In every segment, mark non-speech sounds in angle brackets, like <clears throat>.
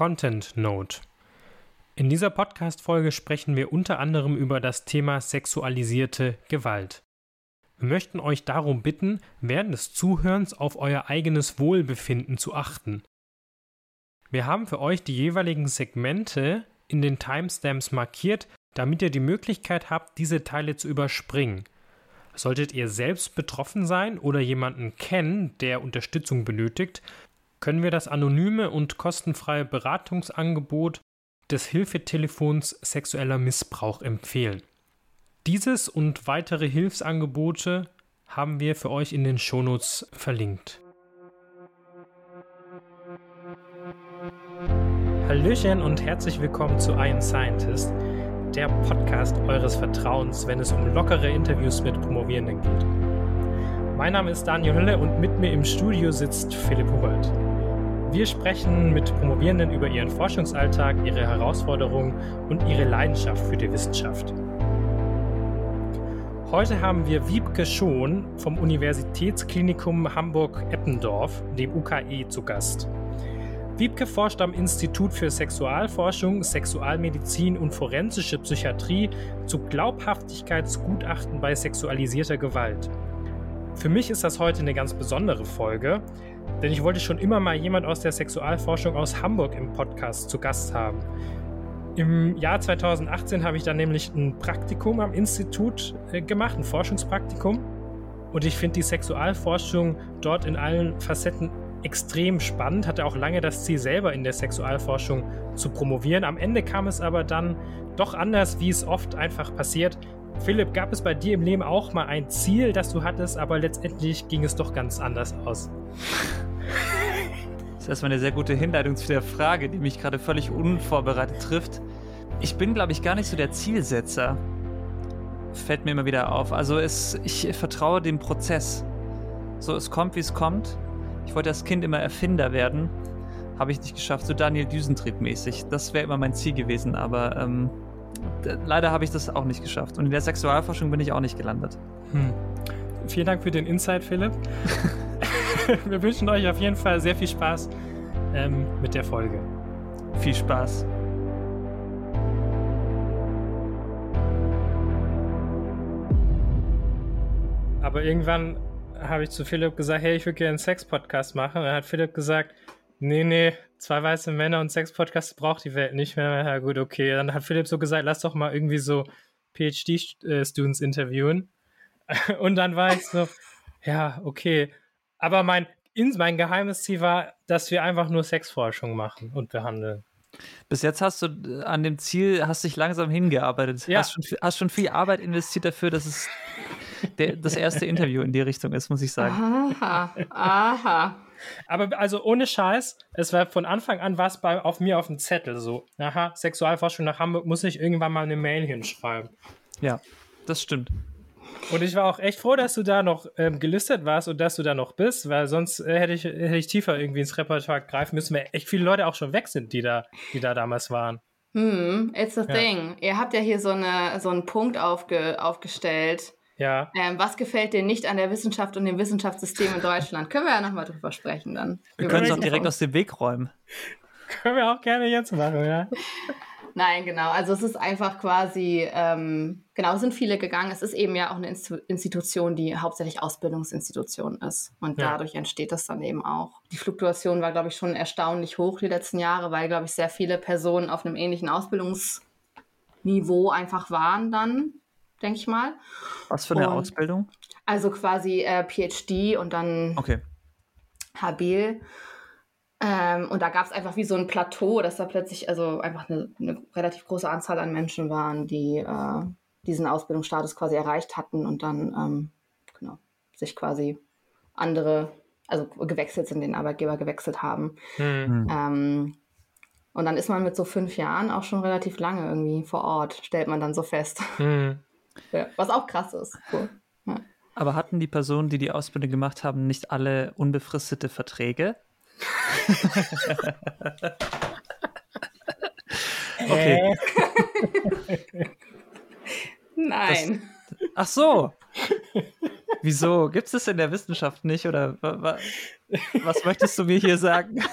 Content Note. In dieser Podcast-Folge sprechen wir unter anderem über das Thema sexualisierte Gewalt. Wir möchten euch darum bitten, während des Zuhörens auf euer eigenes Wohlbefinden zu achten. Wir haben für euch die jeweiligen Segmente in den Timestamps markiert, damit ihr die Möglichkeit habt, diese Teile zu überspringen. Solltet ihr selbst betroffen sein oder jemanden kennen, der Unterstützung benötigt, können wir das anonyme und kostenfreie Beratungsangebot des Hilfetelefons sexueller Missbrauch empfehlen. Dieses und weitere Hilfsangebote haben wir für euch in den Shownotes verlinkt. Hallöchen und herzlich willkommen zu Ein Scientist, der Podcast eures Vertrauens, wenn es um lockere Interviews mit Promovierenden geht. Mein Name ist Daniel Hülle und mit mir im Studio sitzt Philipp Hubert. Wir sprechen mit Promovierenden über ihren Forschungsalltag, ihre Herausforderungen und ihre Leidenschaft für die Wissenschaft. Heute haben wir Wiebke Schon vom Universitätsklinikum Hamburg-Eppendorf, dem UKE, zu Gast. Wiebke forscht am Institut für Sexualforschung, Sexualmedizin und forensische Psychiatrie zu Glaubhaftigkeitsgutachten bei sexualisierter Gewalt. Für mich ist das heute eine ganz besondere Folge, denn ich wollte schon immer mal jemand aus der Sexualforschung aus Hamburg im Podcast zu Gast haben. Im Jahr 2018 habe ich dann nämlich ein Praktikum am Institut äh, gemacht, ein Forschungspraktikum. Und ich finde die Sexualforschung dort in allen Facetten extrem spannend, hatte auch lange das Ziel, selber in der Sexualforschung zu promovieren. Am Ende kam es aber dann doch anders, wie es oft einfach passiert. Philipp, gab es bei dir im Leben auch mal ein Ziel, das du hattest, aber letztendlich ging es doch ganz anders aus? Das ist erstmal eine sehr gute Hinleitung zu der Frage, die mich gerade völlig unvorbereitet trifft. Ich bin, glaube ich, gar nicht so der Zielsetzer. Fällt mir immer wieder auf. Also es, ich vertraue dem Prozess. So, es kommt, wie es kommt. Ich wollte als Kind immer Erfinder werden. Habe ich nicht geschafft, so Daniel Düsentrieb mäßig. Das wäre immer mein Ziel gewesen, aber ähm, leider habe ich das auch nicht geschafft. Und in der Sexualforschung bin ich auch nicht gelandet. Hm. Vielen Dank für den Insight, Philipp. <laughs> Wir wünschen euch auf jeden Fall sehr viel Spaß ähm, mit der Folge. Viel Spaß. Aber irgendwann habe ich zu Philipp gesagt, hey, ich würde gerne einen Sex-Podcast machen. Und dann hat Philipp gesagt, nee, nee, zwei weiße Männer und Sex-Podcasts braucht die Welt nicht mehr. Ja gut, okay. Dann hat Philipp so gesagt, lass doch mal irgendwie so PhD-Students interviewen. <laughs> Und dann war ich so, ja, okay. Aber mein, mein geheimes Ziel war, dass wir einfach nur Sexforschung machen und behandeln. Bis jetzt hast du äh, an dem Ziel, hast dich langsam hingearbeitet. Ja. Hast, schon, hast schon viel Arbeit investiert dafür, dass es der, das erste Interview in die Richtung ist, muss ich sagen. Aha, aha. Aber also ohne Scheiß, es war von Anfang an was bei auf mir auf dem Zettel so. Aha, Sexualforschung nach Hamburg muss ich irgendwann mal eine Mail hinschreiben. Ja, das stimmt. Und ich war auch echt froh, dass du da noch ähm, gelistet warst und dass du da noch bist, weil sonst äh, hätte, ich, hätte ich tiefer irgendwie ins Repertoire greifen müssen, weil echt viele Leute auch schon weg sind, die da, die da damals waren. Hm, it's a ja. thing. Ihr habt ja hier so, eine, so einen Punkt aufge, aufgestellt. Ja. Ähm, was gefällt dir nicht an der Wissenschaft und dem Wissenschaftssystem in Deutschland? Können wir ja nochmal drüber sprechen dann. Wir können es auch direkt aus dem Weg räumen. Können wir auch gerne jetzt machen, ja. <laughs> Nein, genau. Also es ist einfach quasi, ähm, genau, es sind viele gegangen. Es ist eben ja auch eine Institution, die hauptsächlich Ausbildungsinstitution ist. Und ja. dadurch entsteht das dann eben auch. Die Fluktuation war, glaube ich, schon erstaunlich hoch die letzten Jahre, weil, glaube ich, sehr viele Personen auf einem ähnlichen Ausbildungsniveau einfach waren dann, denke ich mal. Was für eine und, Ausbildung? Also quasi äh, PhD und dann okay. Habil. Ähm, und da gab es einfach wie so ein Plateau, dass da plötzlich also einfach eine, eine relativ große Anzahl an Menschen waren, die äh, diesen Ausbildungsstatus quasi erreicht hatten und dann ähm, genau, sich quasi andere, also gewechselt sind, den Arbeitgeber gewechselt haben. Mhm. Ähm, und dann ist man mit so fünf Jahren auch schon relativ lange irgendwie vor Ort, stellt man dann so fest. Mhm. Ja, was auch krass ist. Cool. Ja. Aber hatten die Personen, die die Ausbildung gemacht haben, nicht alle unbefristete Verträge? <laughs> okay. <laughs> Nein. Das, ach so. Wieso? Gibt es das in der Wissenschaft nicht? Oder wa, wa, was möchtest du mir hier sagen? <laughs>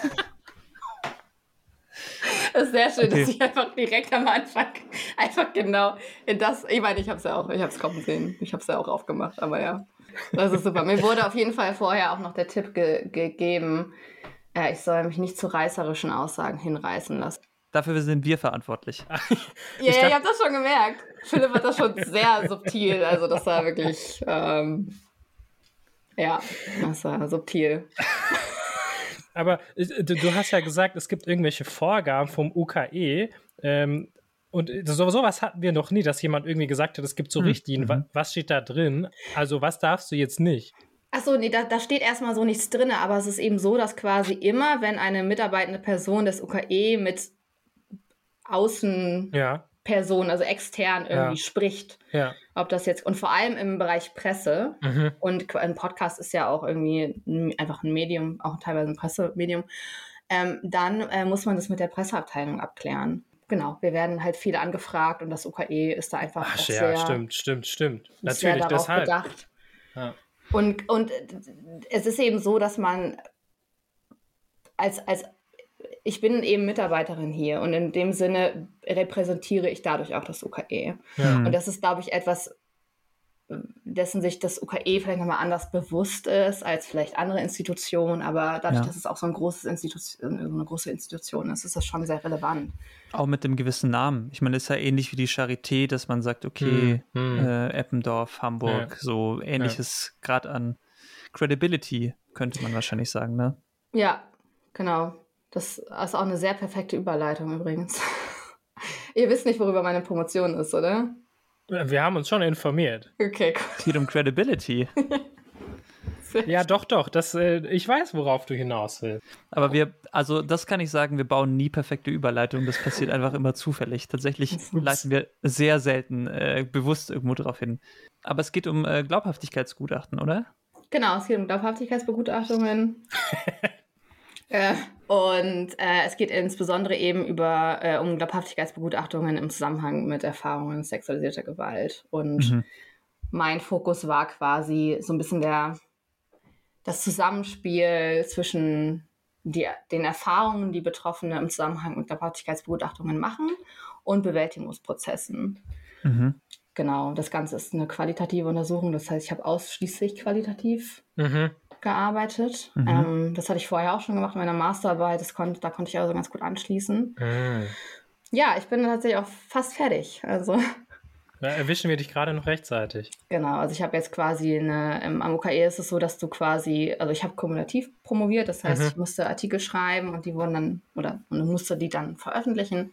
Das ist sehr schön, okay. dass ich einfach direkt am Anfang <laughs> einfach genau in das, ich meine, ich habe es ja auch, ich habe es kommen sehen, ich habe es ja auch aufgemacht, aber ja, das ist super. Mir wurde auf jeden Fall vorher auch noch der Tipp ge gegeben, äh, ich soll mich nicht zu reißerischen Aussagen hinreißen lassen. Dafür sind wir verantwortlich. <laughs> ja, ja, ich habe das schon gemerkt. Philipp hat das schon sehr subtil, also das war wirklich, ähm, ja, das war subtil. <laughs> Aber äh, du, du, hast ja gesagt, es gibt irgendwelche Vorgaben vom UKE. Ähm, und so, sowas hatten wir noch nie, dass jemand irgendwie gesagt hat, es gibt so hm, Richtlinien. Mhm. Was steht da drin? Also, was darfst du jetzt nicht? Achso, nee, da, da steht erstmal so nichts drin, aber es ist eben so, dass quasi immer, wenn eine mitarbeitende Person des UKE mit Außen ja. Person, also extern irgendwie ja. spricht. Ja. Ob das jetzt, und vor allem im Bereich Presse, mhm. und ein Podcast ist ja auch irgendwie einfach ein Medium, auch teilweise ein Pressemedium, ähm, dann äh, muss man das mit der Presseabteilung abklären. Genau, wir werden halt viel angefragt und das UKE ist da einfach Ach, ja, sehr, stimmt, stimmt, stimmt. Natürlich, deshalb. Bedacht. Ja. Und, und es ist eben so, dass man als, als ich bin eben Mitarbeiterin hier und in dem Sinne repräsentiere ich dadurch auch das UKE. Ja. Und das ist, glaube ich, etwas, dessen sich das UKE vielleicht nochmal anders bewusst ist als vielleicht andere Institutionen, aber dadurch, ja. dass es auch so, ein großes Institution, so eine große Institution ist, ist das schon sehr relevant. Auch mit dem gewissen Namen. Ich meine, es ist ja ähnlich wie die Charité, dass man sagt, okay, hm. hm. Äh, Eppendorf, Hamburg, ja. so ähnliches ja. Grad an Credibility, könnte man wahrscheinlich sagen, ne? Ja, genau. Das ist auch eine sehr perfekte Überleitung übrigens. <laughs> Ihr wisst nicht, worüber meine Promotion ist, oder? Wir haben uns schon informiert. Okay, cool. Es geht um Credibility. <laughs> ja, doch, doch. Das, äh, ich weiß, worauf du hinaus willst. Aber wir, also das kann ich sagen, wir bauen nie perfekte Überleitungen. Das passiert einfach immer zufällig. Tatsächlich Ups. leiten wir sehr selten äh, bewusst irgendwo drauf hin. Aber es geht um äh, Glaubhaftigkeitsgutachten, oder? Genau, es geht um Glaubhaftigkeitsbegutachtungen. <laughs> Und äh, es geht insbesondere eben über, äh, um Glaubhaftigkeitsbegutachtungen im Zusammenhang mit Erfahrungen sexualisierter Gewalt. Und mhm. mein Fokus war quasi so ein bisschen der, das Zusammenspiel zwischen die, den Erfahrungen, die Betroffene im Zusammenhang mit Glaubhaftigkeitsbegutachtungen machen und Bewältigungsprozessen. Mhm. Genau, das Ganze ist eine qualitative Untersuchung, das heißt, ich habe ausschließlich qualitativ mhm gearbeitet. Mhm. Ähm, das hatte ich vorher auch schon gemacht in meiner Masterarbeit. Das konnt, da konnte ich also ganz gut anschließen. Mhm. Ja, ich bin tatsächlich auch fast fertig. Also. Ja, erwischen wir dich gerade noch rechtzeitig. Genau, also ich habe jetzt quasi eine, im, am UKE ist es so, dass du quasi, also ich habe kumulativ promoviert, das heißt, mhm. ich musste Artikel schreiben und die wurden dann, oder und musste die dann veröffentlichen.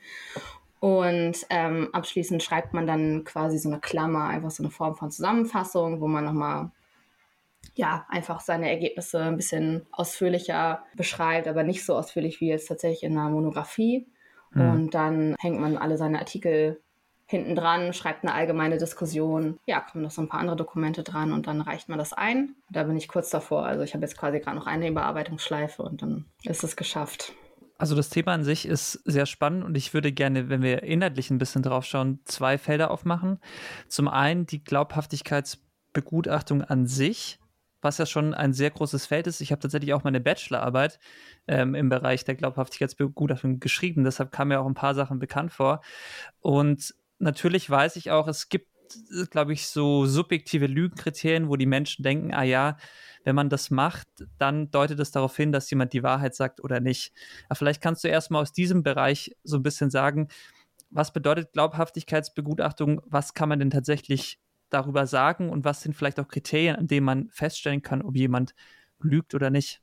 Und ähm, abschließend schreibt man dann quasi so eine Klammer, einfach so eine Form von Zusammenfassung, wo man nochmal ja, einfach seine Ergebnisse ein bisschen ausführlicher beschreibt, aber nicht so ausführlich wie jetzt tatsächlich in einer Monographie. Mhm. Und dann hängt man alle seine Artikel hinten dran, schreibt eine allgemeine Diskussion. Ja, kommen noch so ein paar andere Dokumente dran und dann reicht man das ein. Da bin ich kurz davor. Also ich habe jetzt quasi gerade noch eine Überarbeitungsschleife und dann ist es geschafft. Also das Thema an sich ist sehr spannend und ich würde gerne, wenn wir inhaltlich ein bisschen drauf schauen, zwei Felder aufmachen. Zum einen die Glaubhaftigkeitsbegutachtung an sich was ja schon ein sehr großes Feld ist. Ich habe tatsächlich auch meine Bachelorarbeit ähm, im Bereich der Glaubhaftigkeitsbegutachtung geschrieben. Deshalb kam mir auch ein paar Sachen bekannt vor. Und natürlich weiß ich auch, es gibt, glaube ich, so subjektive Lügenkriterien, wo die Menschen denken, ah ja, wenn man das macht, dann deutet es darauf hin, dass jemand die Wahrheit sagt oder nicht. Aber vielleicht kannst du erstmal aus diesem Bereich so ein bisschen sagen, was bedeutet Glaubhaftigkeitsbegutachtung? Was kann man denn tatsächlich darüber sagen und was sind vielleicht auch Kriterien, an denen man feststellen kann, ob jemand lügt oder nicht?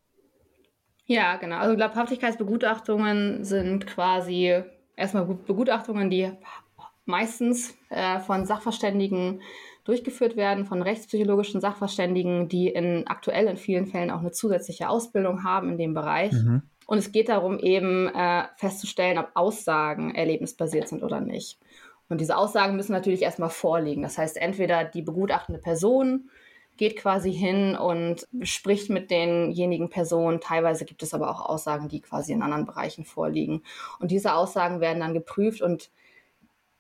Ja, genau. Also Glaubhaftigkeitsbegutachtungen sind quasi erstmal Begutachtungen, die meistens äh, von Sachverständigen durchgeführt werden, von rechtspsychologischen Sachverständigen, die in aktuell in vielen Fällen auch eine zusätzliche Ausbildung haben in dem Bereich. Mhm. Und es geht darum, eben äh, festzustellen, ob Aussagen erlebnisbasiert sind oder nicht. Und diese Aussagen müssen natürlich erstmal vorliegen. Das heißt, entweder die begutachtende Person geht quasi hin und spricht mit denjenigen Personen. Teilweise gibt es aber auch Aussagen, die quasi in anderen Bereichen vorliegen. Und diese Aussagen werden dann geprüft und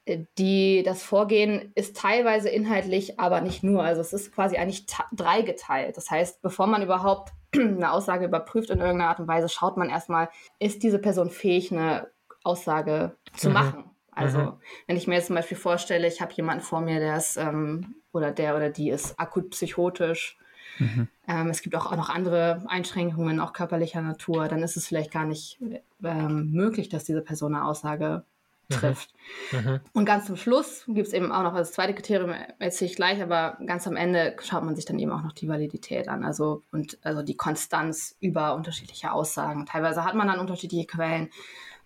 äh, die, das Vorgehen ist teilweise inhaltlich, aber nicht nur. Also es ist quasi eigentlich dreigeteilt. Das heißt, bevor man überhaupt <clears throat> eine Aussage überprüft in irgendeiner Art und Weise, schaut man erstmal, ist diese Person fähig, eine Aussage zu Mhm. machen. Also, Mhm. wenn ich mir jetzt zum Beispiel vorstelle, ich habe jemanden vor mir, der ist ähm, oder der oder die ist akut psychotisch. Mhm. Ähm, es gibt auch, auch noch andere Einschränkungen, auch körperlicher Natur. Dann ist es vielleicht gar nicht ähm, möglich, dass diese Person eine Aussage Mhm. trifft. Mhm. Und ganz zum Schluss gibt es eben auch noch das zweite Kriterium, erzähle ich gleich, aber ganz am Ende schaut man sich dann eben auch noch die Validität an, also und also die Konstanz über unterschiedliche Aussagen. Teilweise hat man dann unterschiedliche Quellen,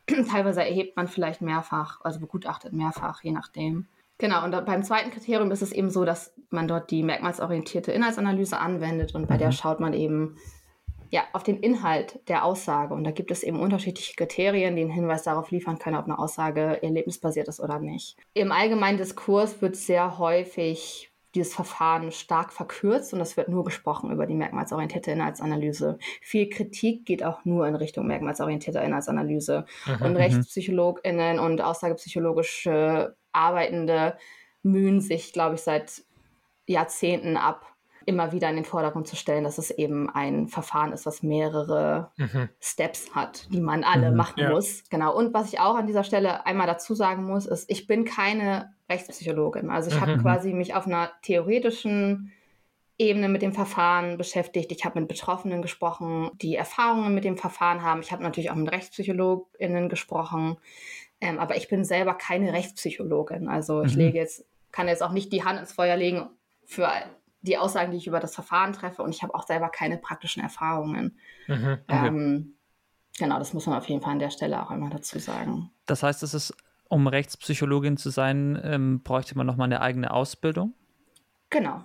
<clears throat> teilweise erhebt man vielleicht mehrfach, also begutachtet mehrfach, je nachdem. Genau, und beim zweiten Kriterium ist es eben so, dass man dort die merkmalsorientierte Inhaltsanalyse anwendet und bei der Mhm. schaut man eben ja, auf den Inhalt der Aussage. Und da gibt es eben unterschiedliche Kriterien, die einen Hinweis darauf liefern können, ob eine Aussage erlebnisbasiert ist oder nicht. Im allgemeinen Diskurs wird sehr häufig dieses Verfahren stark verkürzt und es wird nur gesprochen über die merkmalsorientierte Inhaltsanalyse. Viel Kritik geht auch nur in Richtung merkmalsorientierter Inhaltsanalyse. Mhm. Und RechtspsychologInnen und aussagepsychologische Arbeitende mühen sich, glaube ich, seit Jahrzehnten ab, immer wieder in den Vordergrund zu stellen, dass es eben ein Verfahren ist, was mehrere Mhm. Steps hat, die man alle Mhm, machen ja. muss. Genau. Und was ich auch an dieser Stelle einmal dazu sagen muss, ist, ich bin keine Rechtspsychologin. Also ich habe Mhm. quasi mich auf einer theoretischen Ebene mit dem Verfahren beschäftigt. Ich habe mit Betroffenen gesprochen, die Erfahrungen mit dem Verfahren haben. Ich habe natürlich auch mit RechtspsychologInnen gesprochen. Ähm, aber ich bin selber keine Rechtspsychologin. Also ich Mhm. lege jetzt, kann jetzt auch nicht die Hand ins Feuer legen für die Aussagen, die ich über das Verfahren treffe. Und ich habe auch selber keine praktischen Erfahrungen. Mhm. Okay. Ähm, genau, das muss man auf jeden Fall an der Stelle auch einmal dazu sagen. Das heißt, es ist, um Rechtspsychologin zu sein, ähm, bräuchte man nochmal eine eigene Ausbildung. Genau,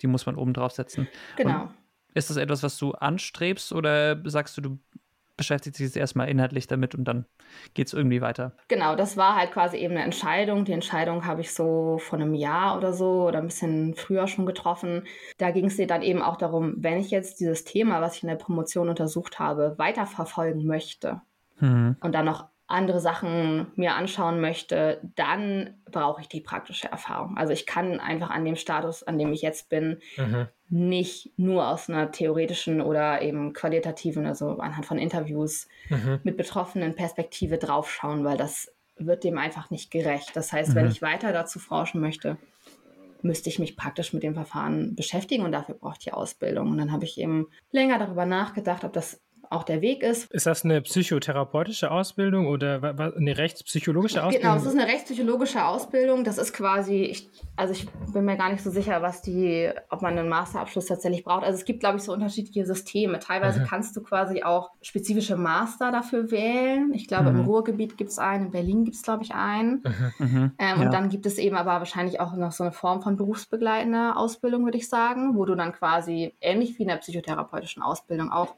Die muss man oben draufsetzen. genau. Ist das etwas, was du anstrebst oder sagst du, du beschäftigst dich jetzt erstmal inhaltlich damit und dann geht es irgendwie weiter? Genau, das war halt quasi eben eine Entscheidung. Die Entscheidung habe ich so vor einem Jahr oder so oder ein bisschen früher schon getroffen. Da ging es dir dann eben auch darum, wenn ich jetzt dieses Thema, was ich in der Promotion untersucht habe, weiterverfolgen möchte Mhm. und dann noch andere Sachen mir anschauen möchte, dann brauche ich die praktische Erfahrung. Also ich kann einfach an dem Status, an dem ich jetzt bin, Mhm. nicht nur aus einer theoretischen oder eben qualitativen, also anhand von Interviews Mhm. mit betroffenen Perspektive draufschauen, weil das wird dem einfach nicht gerecht. Das heißt, wenn Mhm. ich weiter dazu forschen möchte, müsste ich mich praktisch mit dem Verfahren beschäftigen und dafür brauche ich die Ausbildung. Und dann habe ich eben länger darüber nachgedacht, ob das auch der Weg ist. Ist das eine psychotherapeutische Ausbildung oder eine rechtspsychologische Ausbildung? Genau, es ist eine rechtspsychologische Ausbildung. Das ist quasi, ich, also ich bin mir gar nicht so sicher, was die, ob man einen Masterabschluss tatsächlich braucht. Also es gibt, glaube ich, so unterschiedliche Systeme. Teilweise Mhm. kannst du quasi auch spezifische Master dafür wählen. Ich glaube, im Mhm. Ruhrgebiet gibt es einen, in Berlin gibt es, glaube ich, einen. Mhm. Mhm. Ähm, Ja. Und dann gibt es eben aber wahrscheinlich auch noch so eine Form von berufsbegleitender Ausbildung, würde ich sagen, wo du dann quasi ähnlich wie in der psychotherapeutischen Ausbildung auch,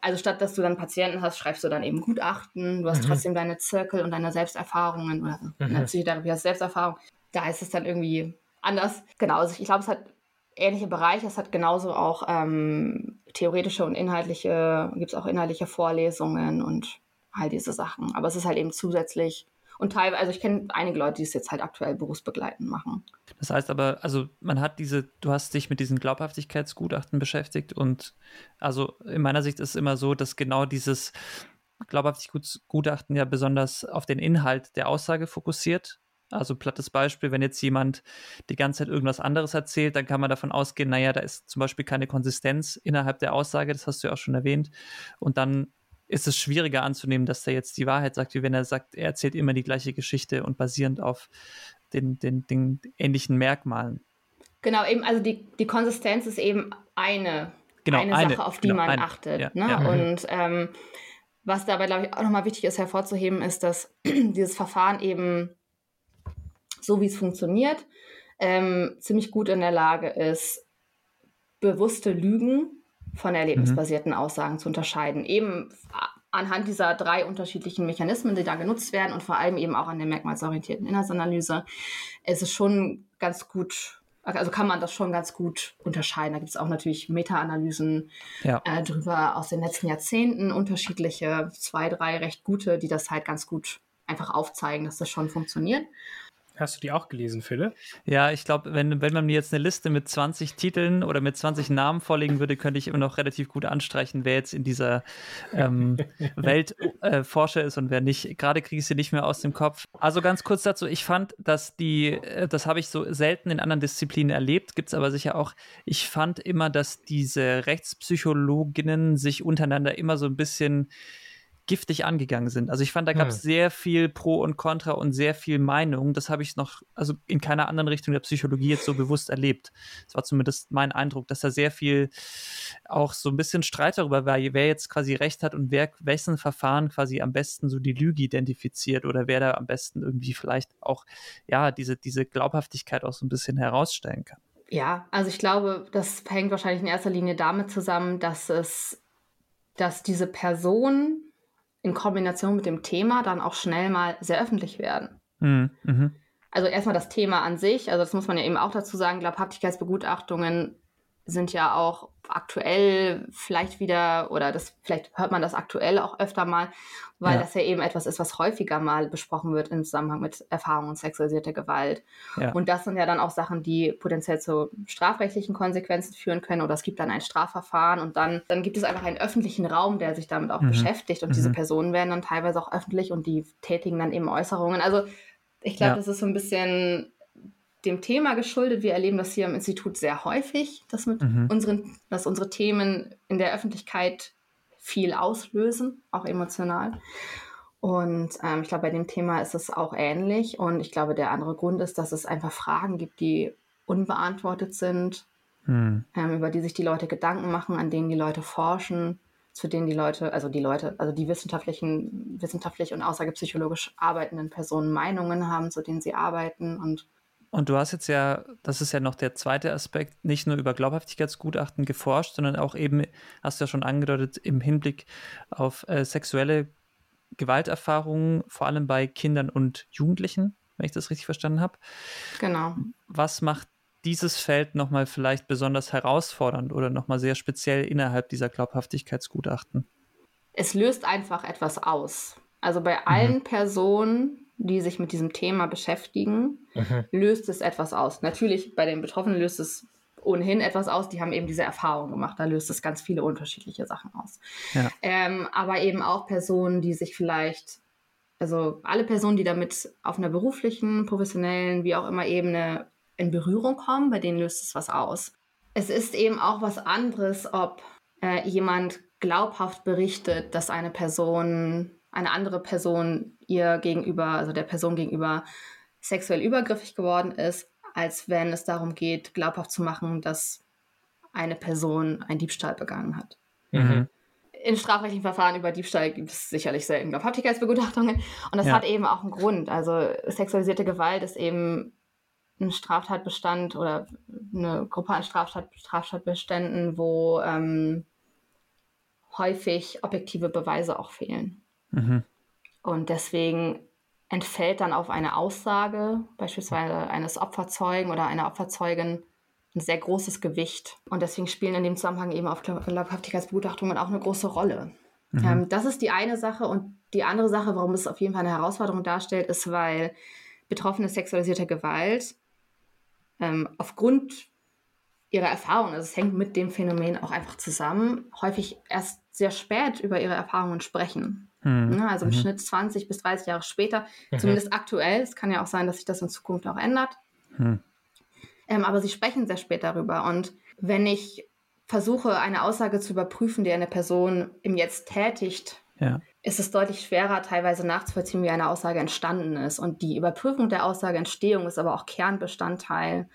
also statt dass du dann Patienten hast, schreibst du dann eben Gutachten, du hast Mhm. trotzdem deine Zirkel und deine Selbsterfahrungen oder in der Mhm. Psychotherapie hast du Selbsterfahrung. Da ist es dann irgendwie anders. Genau, also ich glaube, es hat ähnliche Bereiche, es hat genauso auch ähm, theoretische und inhaltliche, gibt es auch inhaltliche Vorlesungen und all diese Sachen. Aber es ist halt eben zusätzlich und teilweise, also ich kenne einige Leute, die es jetzt halt aktuell berufsbegleitend machen. Das heißt aber, also man hat diese, du hast dich mit diesen Glaubhaftigkeitsgutachten beschäftigt und also in meiner Sicht ist es immer so, dass genau dieses Glaubhaftigkeitsgutachten ja besonders auf den Inhalt der Aussage fokussiert. Also plattes Beispiel, wenn jetzt jemand die ganze Zeit irgendwas anderes erzählt, dann kann man davon ausgehen, naja, da ist zum Beispiel keine Konsistenz innerhalb der Aussage, das hast du ja auch schon erwähnt. Und dann ist es schwieriger anzunehmen, dass der jetzt die Wahrheit sagt, wie wenn er sagt, er erzählt immer die gleiche Geschichte und basierend auf den, den, den ähnlichen Merkmalen. Genau, eben, also die, die Konsistenz ist eben eine, Genau, eine, eine, Sache, auf die genau, man eine. achtet. Ja, ne? ja. Mhm. Und ähm, was dabei, glaube ich, auch nochmal wichtig ist hervorzuheben, ist, dass <clears throat> dieses Verfahren eben, so wie es funktioniert, ähm, ziemlich gut in der Lage ist, bewusste Lügen von erlebnisbasierten Aussagen zu unterscheiden. Eben anhand dieser drei unterschiedlichen Mechanismen, die da genutzt werden und vor allem eben auch an der merkmalsorientierten Inhaltsanalyse, ist es schon ganz gut, also kann man das schon ganz gut unterscheiden. Da gibt es auch natürlich Meta-Analysen Ja. äh, drüber aus den letzten Jahrzehnten, unterschiedliche, zwei, drei recht gute, die das halt ganz gut einfach aufzeigen, dass das schon funktioniert. Hast du die auch gelesen, Philipp? Ja, ich glaube, wenn, wenn man mir jetzt eine Liste mit 20 Titeln oder mit 20 Namen vorlegen würde, könnte ich immer noch relativ gut anstreichen, wer jetzt in dieser ähm, <laughs> Welt äh, Forscher ist und wer nicht. Gerade kriege ich sie nicht mehr aus dem Kopf. Also ganz kurz dazu, ich fand, dass die, äh, das habe ich so selten in anderen Disziplinen erlebt, gibt es aber sicher auch, ich fand immer, dass diese Rechtspsychologinnen sich untereinander immer so ein bisschen giftig angegangen sind. Also ich fand, da gab es hm. sehr viel Pro und Contra und sehr viel Meinung. Das habe ich noch, also in keiner anderen Richtung der Psychologie jetzt so bewusst erlebt. Das war zumindest mein Eindruck, dass da sehr viel auch so ein bisschen Streit darüber war, wer jetzt quasi recht hat und wer wessen Verfahren quasi am besten so die Lüge identifiziert oder wer da am besten irgendwie vielleicht auch, ja, diese, diese Glaubhaftigkeit auch so ein bisschen herausstellen kann. Ja, also ich glaube, das hängt wahrscheinlich in erster Linie damit zusammen, dass es, dass diese Person in Kombination mit dem Thema dann auch schnell mal sehr öffentlich werden. Mhm. mhm. Also erstmal das Thema an sich, also das muss man ja eben auch dazu sagen, Glaubhaftigkeitsbegutachtungen sind ja auch aktuell vielleicht wieder, oder das, vielleicht hört man das aktuell auch öfter mal, weil ja. das ja eben etwas ist, was häufiger mal besprochen wird im Zusammenhang mit Erfahrungen sexualisierter Gewalt. Ja. Und das sind ja dann auch Sachen, die potenziell zu strafrechtlichen Konsequenzen führen können. Oder es gibt dann ein Strafverfahren und dann, dann gibt es einfach einen öffentlichen Raum, der sich damit auch mhm. beschäftigt. Und mhm. diese Personen werden dann teilweise auch öffentlich und die tätigen dann eben Äußerungen. Also ich glaube, ja. das ist so ein bisschen dem Thema geschuldet. Wir erleben das hier im Institut sehr häufig, dass, mit mhm. unseren, dass unsere Themen in der Öffentlichkeit viel auslösen, auch emotional. Und ähm, ich glaube, bei dem Thema ist es auch ähnlich. Und ich glaube, der andere Grund ist, dass es einfach Fragen gibt, die unbeantwortet sind, mhm. ähm, über die sich die Leute Gedanken machen, an denen die Leute forschen, zu denen die Leute, also die Leute, also die wissenschaftlichen, wissenschaftlich und aussagepsychologisch arbeitenden Personen Meinungen haben, zu denen sie arbeiten und und du hast jetzt ja, das ist ja noch der zweite Aspekt, nicht nur über Glaubhaftigkeitsgutachten geforscht, sondern auch eben, hast du ja schon angedeutet, im Hinblick auf äh, sexuelle Gewalterfahrungen, vor allem bei Kindern und Jugendlichen, wenn ich das richtig verstanden habe. Genau. Was macht dieses Feld nochmal vielleicht besonders herausfordernd oder nochmal sehr speziell innerhalb dieser Glaubhaftigkeitsgutachten? Es löst einfach etwas aus. Also bei allen mhm. Personen, die sich mit diesem Thema beschäftigen, mhm. löst es etwas aus. Natürlich, bei den Betroffenen löst es ohnehin etwas aus. Die haben eben diese Erfahrung gemacht. Da löst es ganz viele unterschiedliche Sachen aus. Ja. Ähm, aber eben auch Personen, die sich vielleicht, also alle Personen, die damit auf einer beruflichen, professionellen, wie auch immer Ebene in Berührung kommen, bei denen löst es was aus. Es ist eben auch was anderes, ob äh, jemand glaubhaft berichtet, dass eine Person eine andere Person ihr gegenüber, also der Person gegenüber sexuell übergriffig geworden ist, als wenn es darum geht, glaubhaft zu machen, dass eine Person einen Diebstahl begangen hat. Mhm. In strafrechtlichen Verfahren über Diebstahl gibt es sicherlich selten Glaubhaftigkeitsbegutachtungen. Und das ja. hat eben auch einen Grund. Also sexualisierte Gewalt ist eben ein Straftatbestand oder eine Gruppe an Straftat, Straftatbeständen, wo ähm, häufig objektive Beweise auch fehlen. Mhm. Und deswegen entfällt dann auf eine Aussage, beispielsweise eines Opferzeugen oder einer Opferzeugin, ein sehr großes Gewicht. Und deswegen spielen in dem Zusammenhang eben auch Glaubhaftigkeitsbegutachtungen auch eine große Rolle. Mhm. Ähm, das ist die eine Sache. Und die andere Sache, warum es auf jeden Fall eine Herausforderung darstellt, ist, weil Betroffene sexualisierter Gewalt ähm, aufgrund ihrer Erfahrung, also es hängt mit dem Phänomen auch einfach zusammen, häufig erst sehr spät über ihre Erfahrungen sprechen. Mhm. Ne, also im mhm. Schnitt 20 bis 30 Jahre später, mhm. zumindest aktuell. Es kann ja auch sein, dass sich das in Zukunft auch ändert. Mhm. Ähm, aber sie sprechen sehr spät darüber. Und wenn ich versuche, eine Aussage zu überprüfen, die eine Person im Jetzt tätigt, ja. ist es deutlich schwerer, teilweise nachzuvollziehen, wie eine Aussage entstanden ist. Und die Überprüfung der Aussageentstehung ist aber auch Kernbestandteil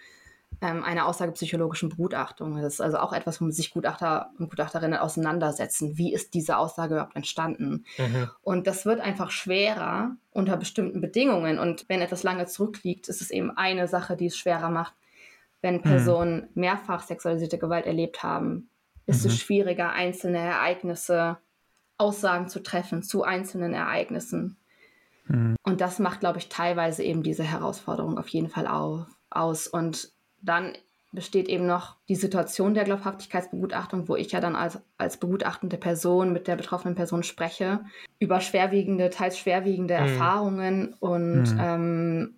ähm, einer aussagepsychologischen Begutachtung. Das ist also auch etwas, womit sich Gutachter und Gutachterinnen auseinandersetzen. Wie ist diese Aussage überhaupt entstanden? Mhm. Und das wird einfach schwerer unter bestimmten Bedingungen. Und wenn etwas lange zurückliegt, ist es eben eine Sache, die es schwerer macht. Wenn mhm. Personen mhm. mehrfach sexualisierte Gewalt erlebt haben, ist mhm. es schwieriger, einzelne Ereignisse, Aussagen zu treffen zu einzelnen Ereignissen. Mhm. Und das macht, glaube ich, teilweise eben diese Herausforderung auf jeden Fall auf, aus. Und dann besteht eben noch die Situation der Glaubhaftigkeitsbegutachtung, wo ich ja dann als, als begutachtende Person mit der betroffenen Person spreche, über schwerwiegende, teils schwerwiegende mhm. Erfahrungen und mhm. ähm,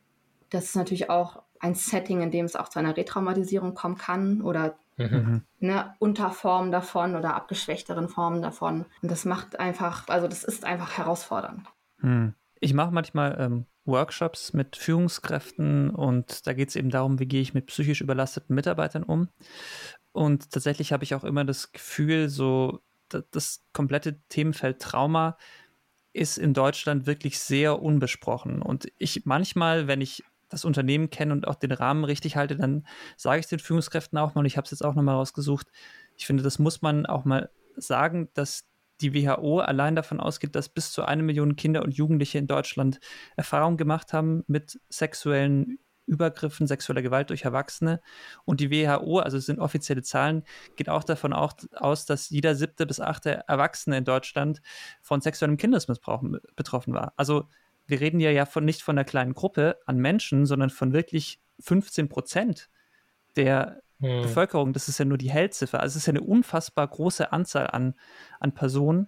das ist natürlich auch ein Setting, in dem es auch zu einer Retraumatisierung kommen kann oder mhm. ne, Unterformen davon oder abgeschwächteren Formen davon. Und das macht einfach, also das ist einfach herausfordernd. Mhm. Ich mache manchmal ähm, Workshops mit Führungskräften und da geht es eben darum, wie gehe ich mit psychisch überlasteten Mitarbeitern um. Und tatsächlich habe ich auch immer das Gefühl, so das komplette Themenfeld Trauma ist in Deutschland wirklich sehr unbesprochen. Und ich manchmal, wenn ich das Unternehmen kenne und auch den Rahmen richtig halte, dann sage ich den Führungskräften auch mal, und ich habe es jetzt auch nochmal rausgesucht, ich finde, das muss man auch mal sagen, dass die WHO allein davon ausgeht, dass bis zu eine Million Kinder und Jugendliche in Deutschland Erfahrung gemacht haben mit sexuellen Übergriffen, sexueller Gewalt durch Erwachsene. Und die WHO, also es sind offizielle Zahlen, geht auch davon aus, dass jeder siebte bis achte Erwachsene in Deutschland von sexuellem Kindesmissbrauch betroffen war. Also wir reden ja, ja von, nicht von einer kleinen Gruppe an Menschen, sondern von wirklich 15 Prozent der hm. Bevölkerung. Das ist ja nur die Hellziffer. Also es ist ja eine unfassbar große Anzahl an, an Personen.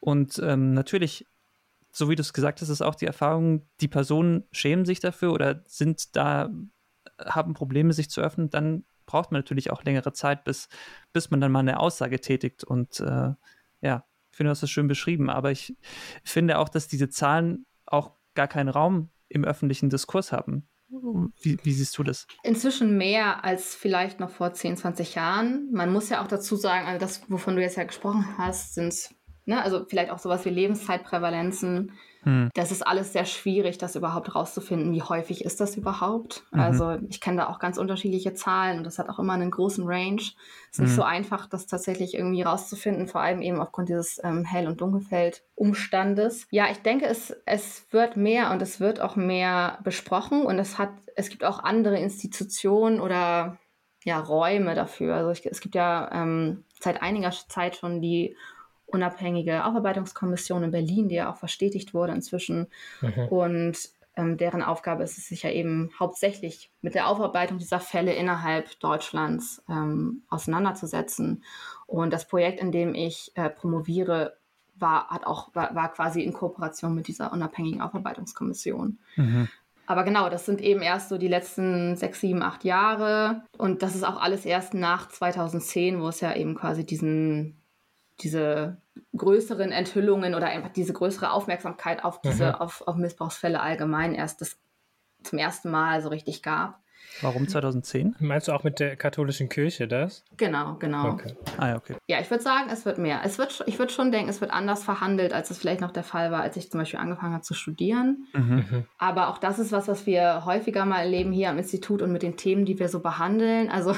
Und ähm, natürlich so wie du es gesagt hast, ist auch die Erfahrung, die Personen schämen sich dafür oder sind da, haben Probleme, sich zu öffnen, dann braucht man natürlich auch längere Zeit, bis, bis man dann mal eine Aussage tätigt. Und äh, ja, ich finde, du hast das schön beschrieben. Aber ich finde auch, dass diese Zahlen auch gar keinen Raum im öffentlichen Diskurs haben. Wie, wie, siehst du das? Inzwischen mehr als vielleicht noch vor 10, 20 Jahren. Man muss ja auch dazu sagen, also das, wovon du jetzt ja gesprochen hast, sind Ne? Also vielleicht auch sowas wie Lebenszeitprävalenzen. Hm. Das ist alles sehr schwierig, das überhaupt rauszufinden. Wie häufig ist das überhaupt? Mhm. Also ich kenne da auch ganz unterschiedliche Zahlen und das hat auch immer einen großen Range. Es Ist nicht mhm. so einfach, das tatsächlich irgendwie rauszufinden, vor allem eben aufgrund dieses ähm, Hell- und Dunkelfeld-Umstandes. Ja, ich denke, es, es wird mehr und es wird auch mehr besprochen und es hat, es gibt auch andere Institutionen oder ja, Räume dafür. Also ich, es gibt ja ähm, seit einiger Zeit schon die unabhängige Aufarbeitungskommission in Berlin, die ja auch verstetigt wurde inzwischen. Mhm. Und ähm, deren Aufgabe ist es sich ja eben hauptsächlich mit der Aufarbeitung dieser Fälle innerhalb Deutschlands ähm, auseinanderzusetzen. Und das Projekt, in dem ich äh, promoviere, war, hat auch, war, war, quasi in Kooperation mit dieser unabhängigen Aufarbeitungskommission. Mhm. Aber genau, das sind eben erst so die letzten sechs, sieben, acht Jahre. Und das ist auch alles erst nach 2010, wo es ja eben quasi diesen diese größeren Enthüllungen oder einfach diese größere Aufmerksamkeit auf diese, mhm. auf, auf Missbrauchsfälle allgemein erst das zum ersten Mal so richtig gab. Warum 2010? Meinst du auch mit der katholischen Kirche das? Genau, genau. Okay. Ah, ja, okay. Ja, ich würde sagen, es wird mehr. Es wird, ich würde schon denken, es wird anders verhandelt, als es vielleicht noch der Fall war, als ich zum Beispiel angefangen habe zu studieren. Mhm. mhm. Aber auch das ist was, was wir häufiger mal erleben hier am Institut und mit den Themen, die wir so behandeln. Also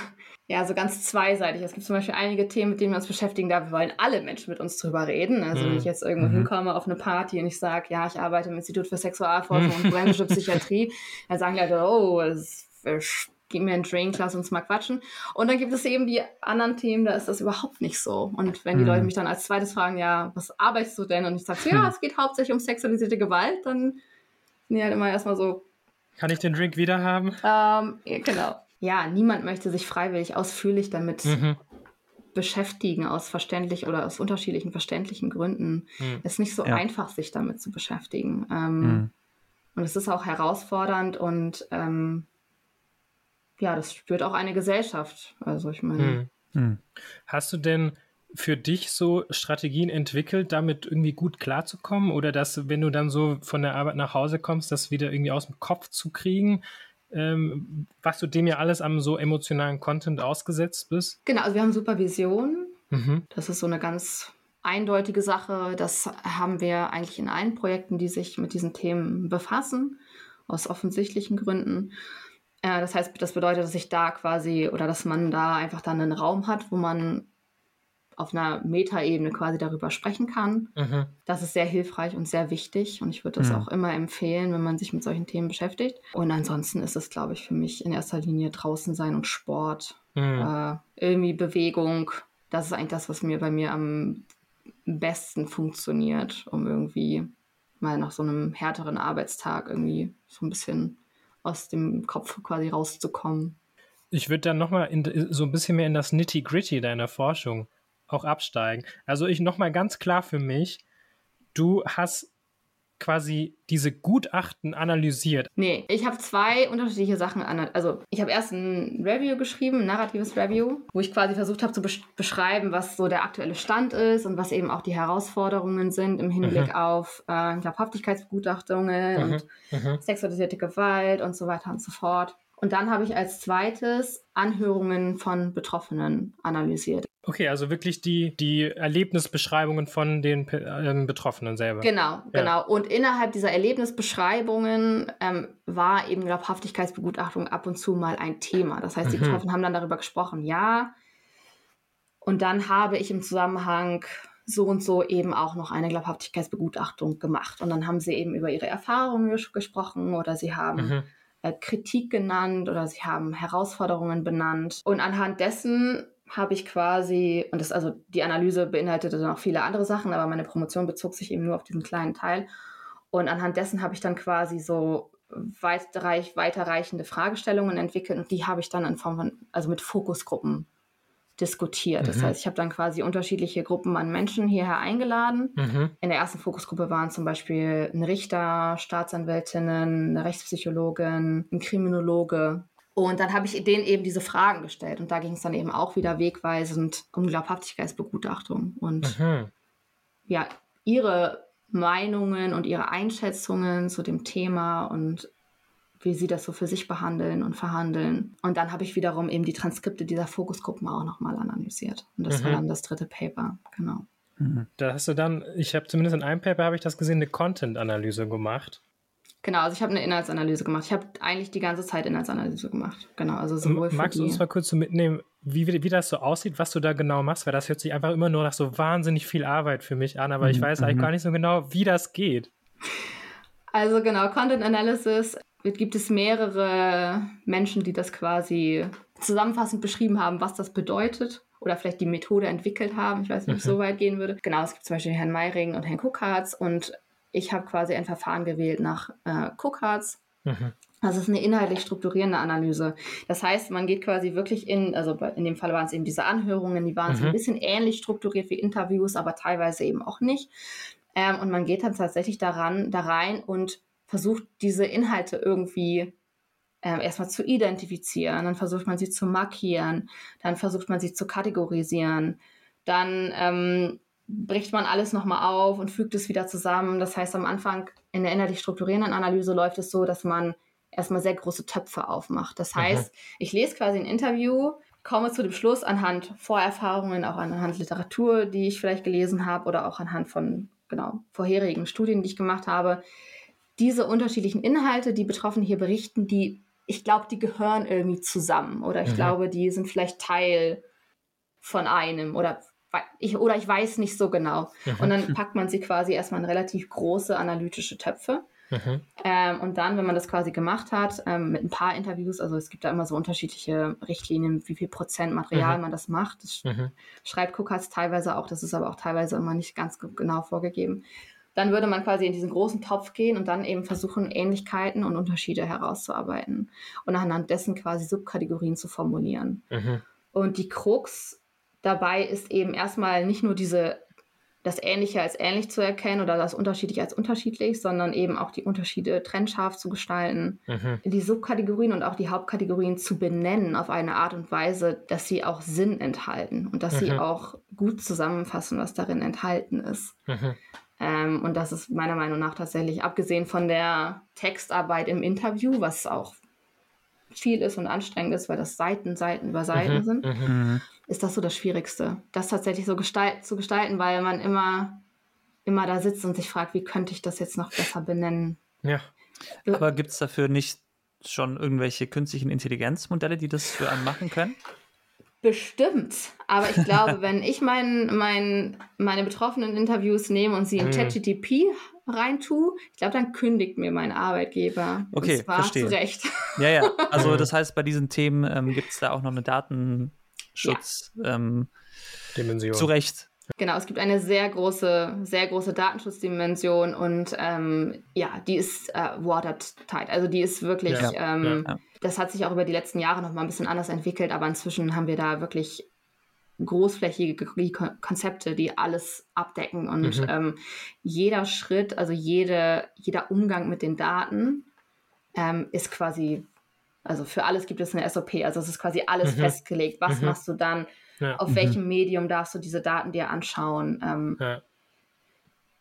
ja, so ganz zweiseitig. Es gibt zum Beispiel einige Themen, mit denen wir uns beschäftigen, da wollen alle Menschen mit uns drüber reden. Also mhm. wenn ich jetzt irgendwo mhm. hinkomme auf eine Party und ich sage, ja, ich arbeite im Institut für Sexualforschung und forensische <laughs> Psychiatrie, dann sagen Leute, oh, das ist, gib mir einen Drink, lass uns mal quatschen. Und dann gibt es eben die anderen Themen, da ist das überhaupt nicht so. Und wenn die mhm. Leute mich dann als zweites fragen, ja, was arbeitest du denn? Und ich sage, ja, es geht hauptsächlich um sexualisierte Gewalt, dann sind die halt immer erstmal so. Kann ich den Drink wieder haben? Ähm, ja, genau ja, niemand möchte sich freiwillig ausführlich damit mhm. beschäftigen, aus verständlich oder aus unterschiedlichen verständlichen Gründen. Mhm. Es ist nicht so ja. einfach, sich damit zu beschäftigen. Ähm, mhm. Und es ist auch herausfordernd und ähm, ja, das spürt auch eine Gesellschaft. Also ich meine. Mhm. Mhm. Hast du denn für dich so Strategien entwickelt, damit irgendwie gut klarzukommen? Oder dass, wenn du dann so von der Arbeit nach Hause kommst, das wieder irgendwie aus dem Kopf zu kriegen? Ähm, was du dem ja alles am so emotionalen Content ausgesetzt bist? Genau, also wir haben Supervision. Mhm. Das ist so eine ganz eindeutige Sache. Das haben wir eigentlich in allen Projekten, die sich mit diesen Themen befassen, aus offensichtlichen Gründen. Äh, das heißt, das bedeutet, dass ich da quasi oder dass man da einfach dann einen Raum hat, wo man auf einer Metaebene quasi darüber sprechen kann. Mhm. Das ist sehr hilfreich und sehr wichtig und ich würde das mhm. auch immer empfehlen, wenn man sich mit solchen Themen beschäftigt. Und ansonsten ist es, glaube ich, für mich in erster Linie draußen sein und Sport, mhm. äh, irgendwie Bewegung. Das ist eigentlich das, was mir bei mir am besten funktioniert, um irgendwie mal nach so einem härteren Arbeitstag irgendwie so ein bisschen aus dem Kopf quasi rauszukommen. Ich würde dann nochmal so ein bisschen mehr in das Nitty-Gritty deiner Forschung auch absteigen. Also ich nochmal ganz klar für mich, du hast quasi diese Gutachten analysiert? Nee, ich habe zwei unterschiedliche Sachen analysiert. Also ich habe erst ein Review geschrieben, ein narratives Review, wo ich quasi versucht habe zu besch beschreiben, was so der aktuelle Stand ist und was eben auch die Herausforderungen sind im Hinblick mhm. auf äh, Haftigkeitsbegutachtungen mhm. und mhm. sexualisierte Gewalt und so weiter und so fort. Und dann habe ich als zweites Anhörungen von Betroffenen analysiert. Okay, also wirklich die, die Erlebnisbeschreibungen von den ähm, Betroffenen selber. Genau, ja. genau. Und innerhalb dieser Erlebnisbeschreibungen ähm, war eben Glaubhaftigkeitsbegutachtung ab und zu mal ein Thema. Das heißt, die mhm. Betroffenen haben dann darüber gesprochen, ja. Und dann habe ich im Zusammenhang so und so eben auch noch eine Glaubhaftigkeitsbegutachtung gemacht. Und dann haben sie eben über ihre Erfahrungen gesprochen oder sie haben mhm. Äh, Kritik genannt oder sie haben Herausforderungen benannt. Und anhand dessen habe ich quasi, und das also die Analyse beinhaltete dann auch viele andere Sachen, aber meine Promotion bezog sich eben nur auf diesen kleinen Teil. Und anhand dessen habe ich dann quasi so weitreich, weiterreichende Fragestellungen entwickelt und die habe ich dann in Form von, also mit Fokusgruppen diskutiert. Mhm. Das heißt, ich habe dann quasi unterschiedliche Gruppen an Menschen hierher eingeladen. Mhm. In der ersten Fokusgruppe waren zum Beispiel ein Richter, Staatsanwältinnen, eine Rechtspsychologin, ein Kriminologe. Und dann habe ich denen eben diese Fragen gestellt. Und da ging es dann eben auch wieder wegweisend um Glaubhaftigkeitsbegutachtung. Und mhm. ja, ihre Meinungen und ihre Einschätzungen zu dem Thema und wie sie das so für sich behandeln und verhandeln. Und dann habe ich wiederum eben die Transkripte dieser Fokusgruppen auch nochmal analysiert. Und das mhm. war dann das dritte Paper, genau. Mhm. Da hast du dann, ich habe zumindest in einem Paper habe ich das gesehen, eine Content-Analyse gemacht. Genau, also ich habe eine Inhaltsanalyse gemacht. Ich habe eigentlich die ganze Zeit Inhaltsanalyse gemacht. Genau, also sowohl Magst du uns mal kurz so mitnehmen, wie, wie das so aussieht, was du da genau machst? Weil das hört sich einfach immer nur nach so wahnsinnig viel Arbeit für mich an, aber mhm. ich weiß eigentlich mhm. gar nicht so genau, wie das geht. Also genau, Content Analysis gibt es mehrere Menschen, die das quasi zusammenfassend beschrieben haben, was das bedeutet oder vielleicht die Methode entwickelt haben. Ich weiß nicht, ob ich so mhm. weit gehen würde. Genau, es gibt zum Beispiel Herrn Meiring und Herrn Kuckhartz und ich habe quasi ein Verfahren gewählt nach äh, Kuckhartz. Mhm. Das ist eine inhaltlich strukturierende Analyse. Das heißt, man geht quasi wirklich in, also in dem Fall waren es eben diese Anhörungen, die waren mhm. so ein mhm. bisschen ähnlich strukturiert wie Interviews, aber teilweise eben auch nicht. Ähm, und man geht dann tatsächlich daran, da rein und versucht, diese Inhalte irgendwie ähm, erstmal zu identifizieren, dann versucht man sie zu markieren, dann versucht man sie zu kategorisieren, dann ähm, bricht man alles nochmal auf und fügt es wieder zusammen. Das heißt, am Anfang in der innerlich strukturierenden Analyse läuft es so, dass man erstmal sehr große Töpfe aufmacht. Das heißt, mhm. ich lese quasi ein Interview, komme zu dem Schluss anhand Vorerfahrungen, auch anhand Literatur, die ich vielleicht gelesen habe oder auch anhand von genau vorherigen Studien, die ich gemacht habe, diese unterschiedlichen Inhalte, die Betroffene hier berichten, die, ich glaube, die gehören irgendwie zusammen oder ich mhm. glaube, die sind vielleicht Teil von einem oder ich, oder ich weiß nicht so genau. Mhm. Und dann packt man sie quasi erstmal in relativ große analytische Töpfe. Mhm. Ähm, und dann, wenn man das quasi gemacht hat, ähm, mit ein paar Interviews, also es gibt da immer so unterschiedliche Richtlinien, wie viel Prozent Material mhm. man das macht. Das mhm. schreibt Kukas teilweise auch, das ist aber auch teilweise immer nicht ganz genau vorgegeben dann würde man quasi in diesen großen Topf gehen und dann eben versuchen, Ähnlichkeiten und Unterschiede herauszuarbeiten und anhand dessen quasi Subkategorien zu formulieren. Mhm. Und die Krux dabei ist eben erstmal nicht nur diese das Ähnliche als ähnlich zu erkennen oder das Unterschiedliche als unterschiedlich, sondern eben auch die Unterschiede trennscharf zu gestalten, mhm. die Subkategorien und auch die Hauptkategorien zu benennen auf eine Art und Weise, dass sie auch Sinn enthalten und dass mhm. sie auch gut zusammenfassen, was darin enthalten ist. Mhm. Ähm, und das ist meiner Meinung nach tatsächlich, abgesehen von der Textarbeit im Interview, was auch viel ist und anstrengend ist, weil das Seiten, Seiten über Seiten mhm, sind, mhm. mhm. ist das so das Schwierigste. Das tatsächlich so gestalt zu gestalten, weil man immer, immer da sitzt und sich fragt, wie könnte ich das jetzt noch besser benennen. Ja. Aber gibt es dafür nicht schon irgendwelche künstlichen Intelligenzmodelle, die das für einen machen können? Bestimmt. Aber ich glaube, <laughs> wenn ich mein, mein, meine betroffenen Interviews nehme und sie in mhm. ChatGTP reintue, ich glaube, dann kündigt mir mein Arbeitgeber. Okay, verstehe. Zu Recht. Ja, ja. Also <laughs> das heißt, bei diesen Themen ähm, gibt es da auch noch eine Datenschutz ja. ähm, Dimension. Zu Recht. Genau, es gibt eine sehr große, sehr große Datenschutzdimension und ähm, ja, die ist äh, watertight. Also die ist wirklich, ja, ähm, ja, ja. Das hat sich auch über die letzten Jahre noch mal ein bisschen anders entwickelt, aber inzwischen haben wir da wirklich großflächige Konzepte, die alles abdecken und mhm. ähm, jeder Schritt, also jede, jeder Umgang mit den Daten ähm, ist quasi, also für alles gibt es eine SOP, also es ist quasi alles mhm. festgelegt. Was mhm. machst du dann? Ja. Auf welchem mhm. Medium darfst du diese Daten dir anschauen? Ähm, ja.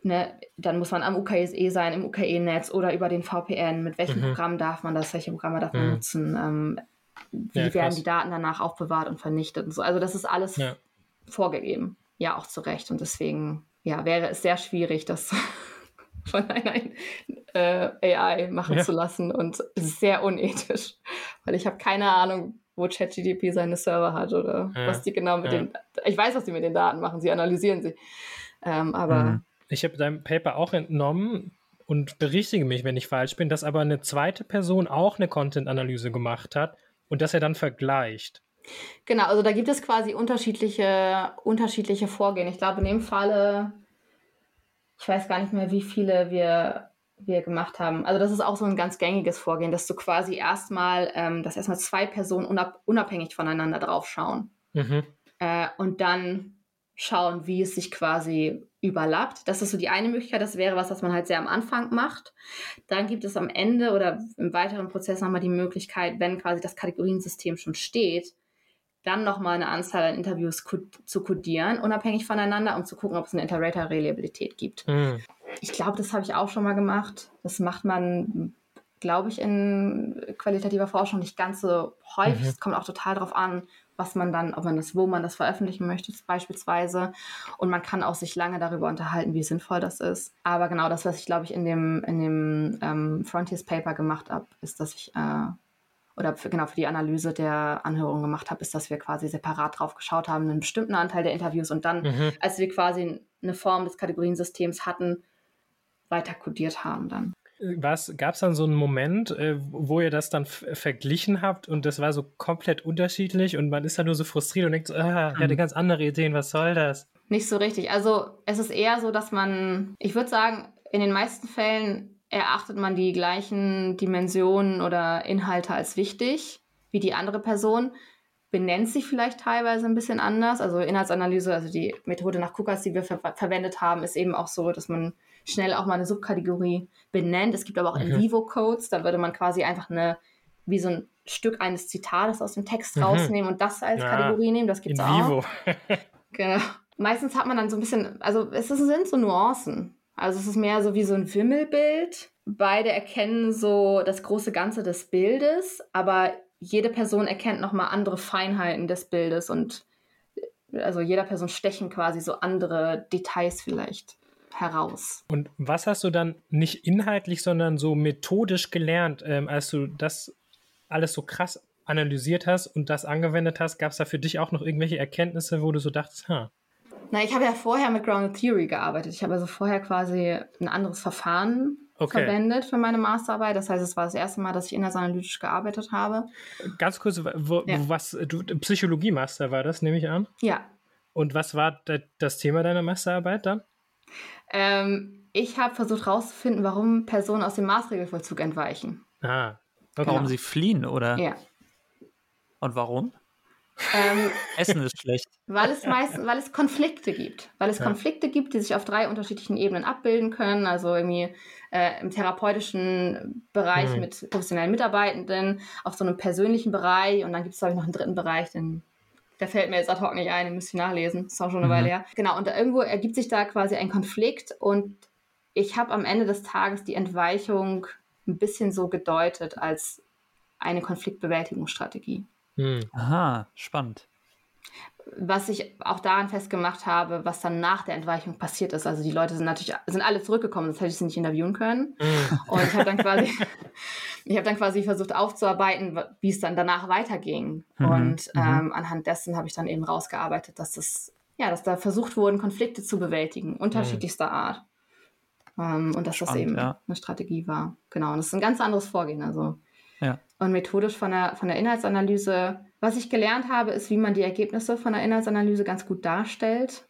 Ne, dann muss man am UKSE sein, im UKE-Netz oder über den VPN. Mit welchem mhm. Programm darf man das? Welche Programme darf man mhm. nutzen? Ähm, wie ja, werden die Daten danach aufbewahrt und vernichtet und so. Also das ist alles ja. vorgegeben. Ja, auch zu Recht. Und deswegen, ja, wäre es sehr schwierig, das <laughs> von einer äh, AI machen ja. zu lassen. Und es ist sehr unethisch, weil ich habe keine Ahnung, wo ChatGDP seine Server hat oder was die genau mit den. Ich weiß, was die mit den Daten machen. Sie analysieren sie. Ähm, aber. Mhm. Ich habe deinem Paper auch entnommen, und berichtige mich, wenn ich falsch bin, dass aber eine zweite Person auch eine Content-Analyse gemacht hat und dass er dann vergleicht. Genau, also da gibt es quasi unterschiedliche, unterschiedliche Vorgehen. Ich glaube, in dem Falle, ich weiß gar nicht mehr, wie viele wir, wir gemacht haben. Also das ist auch so ein ganz gängiges Vorgehen, dass du quasi erstmal, ähm, dass erstmal zwei Personen unab unabhängig voneinander drauf schauen. Mhm. Äh, und dann schauen, wie es sich quasi überlappt. Das ist so die eine Möglichkeit. Das wäre was, was man halt sehr am Anfang macht. Dann gibt es am Ende oder im weiteren Prozess nochmal die Möglichkeit, wenn quasi das Kategoriensystem schon steht, dann nochmal eine Anzahl an Interviews zu kodieren, unabhängig voneinander, um zu gucken, ob es eine Interrater-Reliabilität gibt. Mhm. Ich glaube, das habe ich auch schon mal gemacht. Das macht man, glaube ich, in qualitativer Forschung nicht ganz so häufig. Mhm. Es kommt auch total darauf an, was man dann, ob man das, wo man das veröffentlichen möchte, beispielsweise. Und man kann auch sich lange darüber unterhalten, wie sinnvoll das ist. Aber genau das, was ich, glaube ich, in dem, in dem ähm, Frontiers Paper gemacht habe, ist, dass ich, äh, oder für, genau für die Analyse der Anhörung gemacht habe, ist, dass wir quasi separat drauf geschaut haben, einen bestimmten Anteil der Interviews und dann, mhm. als wir quasi eine Form des Kategoriensystems hatten, weiter kodiert haben dann. Gab es dann so einen Moment, äh, wo ihr das dann verglichen habt und das war so komplett unterschiedlich und man ist dann nur so frustriert und denkt so, ah, ich hatte hm. ganz andere Ideen, was soll das? Nicht so richtig. Also es ist eher so, dass man, ich würde sagen, in den meisten Fällen erachtet man die gleichen Dimensionen oder Inhalte als wichtig wie die andere Person, benennt sich vielleicht teilweise ein bisschen anders. Also Inhaltsanalyse, also die Methode nach Kukas, die wir ver verwendet haben, ist eben auch so, dass man schnell auch mal eine Subkategorie benennt. Es gibt aber auch mhm. In-Vivo-Codes, da würde man quasi einfach eine, wie so ein Stück eines Zitates aus dem Text mhm. rausnehmen und das als ja. Kategorie nehmen. Das gibt es auch. <laughs> genau. Meistens hat man dann so ein bisschen, also es sind so Nuancen. Also es ist mehr so wie so ein Wimmelbild. Beide erkennen so das große Ganze des Bildes, aber jede Person erkennt nochmal andere Feinheiten des Bildes und also jeder Person stechen quasi so andere Details vielleicht heraus. Und was hast du dann nicht inhaltlich, sondern so methodisch gelernt, ähm, als du das alles so krass analysiert hast und das angewendet hast? Gab es da für dich auch noch irgendwelche Erkenntnisse, wo du so dachtest, ha? Na, ich habe ja vorher mit Grounded Theory gearbeitet. Ich habe also vorher quasi ein anderes Verfahren okay. verwendet für meine Masterarbeit. Das heißt, es war das erste Mal, dass ich inhaltsanalytisch gearbeitet habe. Ganz kurz, wo, ja. was, du, Psychologie-Master war das, nehme ich an? Ja. Und was war das Thema deiner Masterarbeit dann? Ähm, ich habe versucht herauszufinden, warum Personen aus dem Maßregelvollzug entweichen. Ah. Warum sie fliehen, oder? Ja. Und warum? Ähm, <laughs> Essen ist schlecht. Weil es meist, weil es Konflikte gibt. Weil es ja. Konflikte gibt, die sich auf drei unterschiedlichen Ebenen abbilden können. Also irgendwie äh, im therapeutischen Bereich mhm. mit professionellen Mitarbeitenden, auf so einem persönlichen Bereich und dann gibt es, glaube ich, noch einen dritten Bereich, den der fällt mir jetzt ad hoc nicht ein, den müsst ihr nachlesen. Ist auch schon eine mhm. Weile her. Genau, und irgendwo ergibt sich da quasi ein Konflikt und ich habe am Ende des Tages die Entweichung ein bisschen so gedeutet als eine Konfliktbewältigungsstrategie. Mhm. Aha, spannend was ich auch daran festgemacht habe, was dann nach der Entweichung passiert ist. Also die Leute sind natürlich, sind alle zurückgekommen, sonst hätte ich sie nicht interviewen können. Mhm. Und ich habe dann quasi, <laughs> <laughs> ich habe dann quasi versucht aufzuarbeiten, wie es dann danach weiterging. Mhm. Und mhm. ähm, anhand dessen habe ich dann eben rausgearbeitet, dass das, ja, dass da versucht wurden, Konflikte zu bewältigen, unterschiedlichster Art. Ähm, und dass Spannend, das eben ja. eine Strategie war. Genau. Und das ist ein ganz anderes Vorgehen. Also ja. Und methodisch von der, von der Inhaltsanalyse was ich gelernt habe, ist, wie man die Ergebnisse von der Inhaltsanalyse ganz gut darstellt.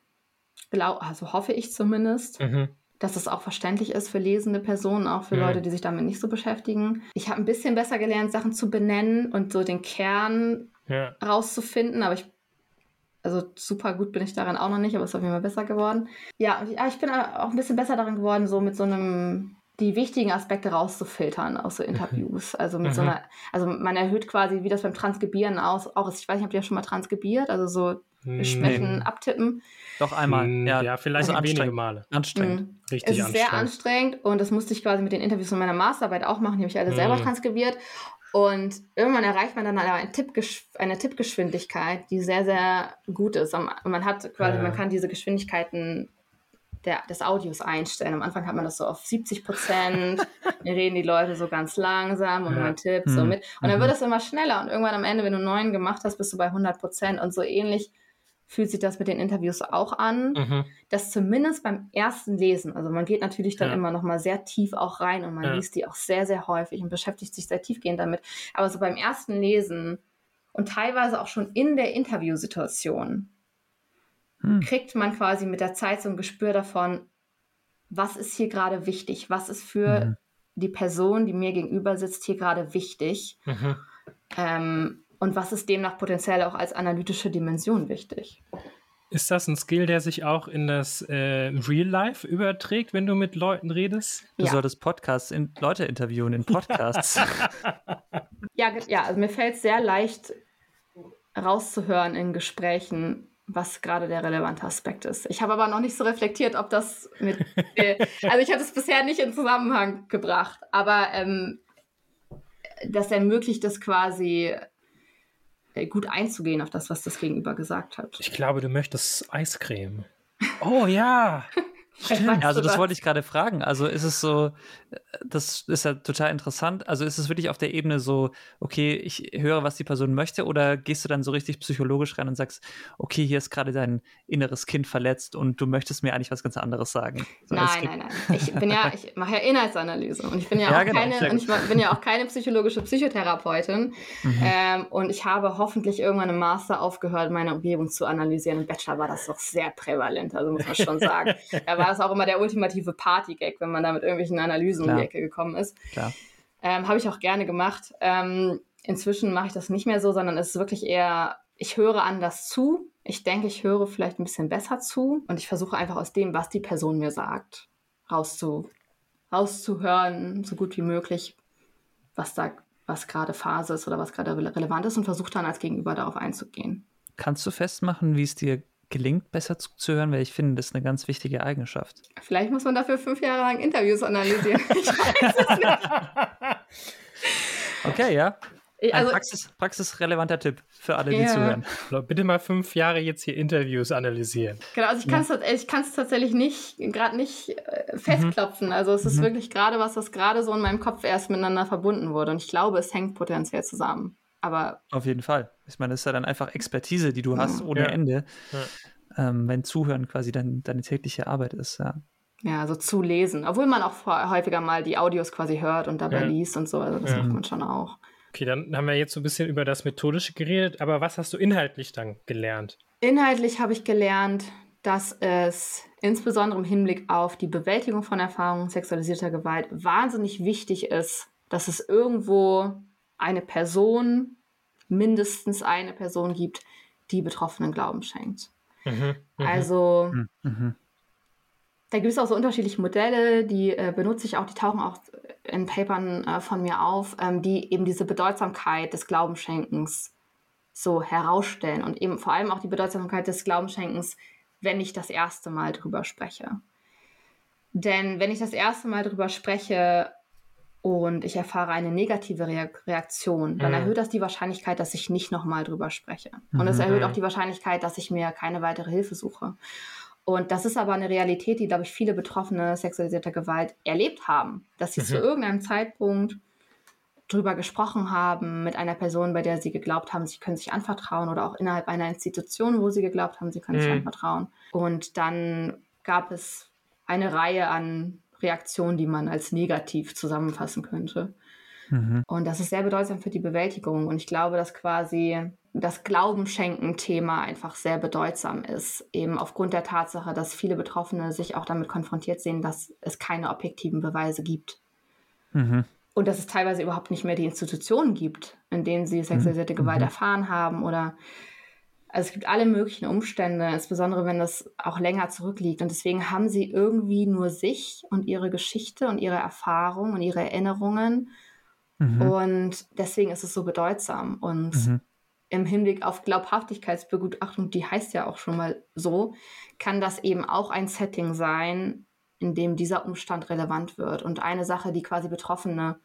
Glaub, also hoffe ich zumindest. Mhm. Dass es auch verständlich ist für lesende Personen, auch für mhm. Leute, die sich damit nicht so beschäftigen. Ich habe ein bisschen besser gelernt, Sachen zu benennen und so den Kern ja. rauszufinden, aber ich Also super gut bin ich daran auch noch nicht, aber es ist auf jeden Fall besser geworden. Ja, ja, ich bin auch ein bisschen besser darin geworden, so mit so einem die wichtigen Aspekte rauszufiltern aus so mhm. Interviews. Also mit mhm. so einer, also man erhöht quasi, wie das beim Transkribieren aus, auch ist. Ich weiß nicht, habt ihr ja schon mal transkribiert, also so Sprechen, nee. abtippen. Doch einmal, hm, ja. Ja, vielleicht also wenige Male. Anstrengend. Mhm. Richtig es ist anstrengend. sehr anstrengend und das musste ich quasi mit den Interviews von meiner Masterarbeit auch machen. Die habe ich alle mhm. selber transkribiert. Und irgendwann erreicht man dann aber eine, eine Tippgeschwindigkeit, die sehr, sehr gut ist. Und man hat quasi, ja. man kann diese Geschwindigkeiten der, des Audios einstellen. Am Anfang hat man das so auf 70 Prozent, <laughs> dann reden die Leute so ganz langsam und ja. man tippt mhm. so mit. Und dann wird es immer schneller und irgendwann am Ende, wenn du neun gemacht hast, bist du bei 100 Prozent und so ähnlich fühlt sich das mit den Interviews auch an, mhm. dass zumindest beim ersten Lesen, also man geht natürlich dann ja. immer noch mal sehr tief auch rein und man ja. liest die auch sehr, sehr häufig und beschäftigt sich sehr tiefgehend damit, aber so beim ersten Lesen und teilweise auch schon in der Interviewsituation hm. kriegt man quasi mit der Zeit so ein Gespür davon, was ist hier gerade wichtig, was ist für mhm. die Person, die mir gegenüber sitzt, hier gerade wichtig. Mhm. Ähm, und was ist demnach potenziell auch als analytische Dimension wichtig? Ist das ein Skill, der sich auch in das äh, Real Life überträgt, wenn du mit Leuten redest? Du ja. solltest Podcasts, in, Leute interviewen in Podcasts. <laughs> ja, ja, also mir fällt es sehr leicht rauszuhören in Gesprächen, was gerade der relevante Aspekt ist. Ich habe aber noch nicht so reflektiert, ob das mit. Äh, <laughs> also ich habe es bisher nicht in Zusammenhang gebracht, aber ähm, das ermöglicht es quasi äh, gut einzugehen auf das, was das Gegenüber gesagt hat. Ich glaube, du möchtest Eiscreme. Oh ja. <laughs> Stimmt. Also das wollte ich gerade fragen. Also ist es so, das ist ja total interessant. Also ist es wirklich auf der Ebene so, okay, ich höre, was die Person möchte, oder gehst du dann so richtig psychologisch rein und sagst, okay, hier ist gerade dein inneres Kind verletzt und du möchtest mir eigentlich was ganz anderes sagen? So, nein, nein, nein. Ich bin ja, ich mache ja Inhaltsanalyse und ich bin ja, ja auch genau, keine, und ich bin ja auch keine psychologische Psychotherapeutin. Mhm. Ähm, und ich habe hoffentlich irgendwann im Master aufgehört, meine Umgebung zu analysieren. Im Bachelor war das doch sehr prävalent, also muss man schon sagen. <laughs> da war es auch immer der ultimative Party-Gag, wenn man da mit irgendwelchen Analysen Klar. um die Ecke gekommen ist. Ähm, Habe ich auch gerne gemacht. Ähm, inzwischen mache ich das nicht mehr so, sondern es ist wirklich eher, ich höre anders zu. Ich denke, ich höre vielleicht ein bisschen besser zu und ich versuche einfach aus dem, was die Person mir sagt, rauszu, rauszuhören, so gut wie möglich, was da, was gerade Phase ist oder was gerade relevant ist und versuche dann als Gegenüber darauf einzugehen. Kannst du festmachen, wie es dir gelingt, besser zuzuhören, weil ich finde, das ist eine ganz wichtige Eigenschaft. Vielleicht muss man dafür fünf Jahre lang Interviews analysieren. <laughs> ich weiß es nicht. Okay, ja. Ein also, Praxis, praxisrelevanter Tipp für alle, die ja. zuhören. Bitte mal fünf Jahre jetzt hier Interviews analysieren. Genau, also ich kann es ja. tatsächlich nicht, gerade nicht äh, festklopfen. Mhm. Also es ist mhm. wirklich gerade was, was gerade so in meinem Kopf erst miteinander verbunden wurde. Und ich glaube, es hängt potenziell zusammen. Aber auf jeden Fall. Ich meine, das ist ja dann einfach Expertise, die du hast ohne ja. Ende. Ja. Ähm, wenn Zuhören quasi dein, deine tägliche Arbeit ist, ja. Ja, also zu lesen. Obwohl man auch häufiger mal die Audios quasi hört und dabei ja. liest und so. Also das macht man schon auch. Okay, dann haben wir jetzt so ein bisschen über das Methodische geredet, aber was hast du inhaltlich dann gelernt? Inhaltlich habe ich gelernt, dass es insbesondere im Hinblick auf die Bewältigung von Erfahrungen sexualisierter Gewalt wahnsinnig wichtig ist, dass es irgendwo eine Person, mindestens eine Person gibt, die Betroffenen Glauben schenkt. Mhm, mh. Also mhm, mhm. da gibt es auch so unterschiedliche Modelle, die äh, benutze ich auch, die tauchen auch in Papern äh, von mir auf, ähm, die eben diese Bedeutsamkeit des Glaubensschenkens so herausstellen und eben vor allem auch die Bedeutsamkeit des Glaubensschenkens, wenn ich das erste Mal drüber spreche. Denn wenn ich das erste Mal drüber spreche, und ich erfahre eine negative Reaktion, dann mhm. erhöht das die Wahrscheinlichkeit, dass ich nicht nochmal drüber spreche. Und es mhm. erhöht auch die Wahrscheinlichkeit, dass ich mir keine weitere Hilfe suche. Und das ist aber eine Realität, die, glaube ich, viele Betroffene sexualisierter Gewalt erlebt haben, dass sie mhm. zu irgendeinem Zeitpunkt drüber gesprochen haben mit einer Person, bei der sie geglaubt haben, sie können sich anvertrauen oder auch innerhalb einer Institution, wo sie geglaubt haben, sie können sich mhm. anvertrauen. Und dann gab es eine Reihe an Reaktion, die man als negativ zusammenfassen könnte. Mhm. Und das ist sehr bedeutsam für die Bewältigung. Und ich glaube, dass quasi das Glaubenschenken-Thema einfach sehr bedeutsam ist, eben aufgrund der Tatsache, dass viele Betroffene sich auch damit konfrontiert sehen, dass es keine objektiven Beweise gibt. Mhm. Und dass es teilweise überhaupt nicht mehr die Institutionen gibt, in denen sie sexualisierte mhm. Gewalt erfahren haben oder Also es gibt alle möglichen Umstände, insbesondere wenn das auch länger zurückliegt. Und deswegen haben sie irgendwie nur sich und ihre Geschichte und ihre Erfahrung und ihre Erinnerungen. Mhm. Und deswegen ist es so bedeutsam. Und mhm. im Hinblick auf Glaubhaftigkeitsbegutachtung, die heißt ja auch schon mal so, kann das eben auch ein Setting sein, in dem dieser Umstand relevant wird. Und eine Sache, die quasi Betroffene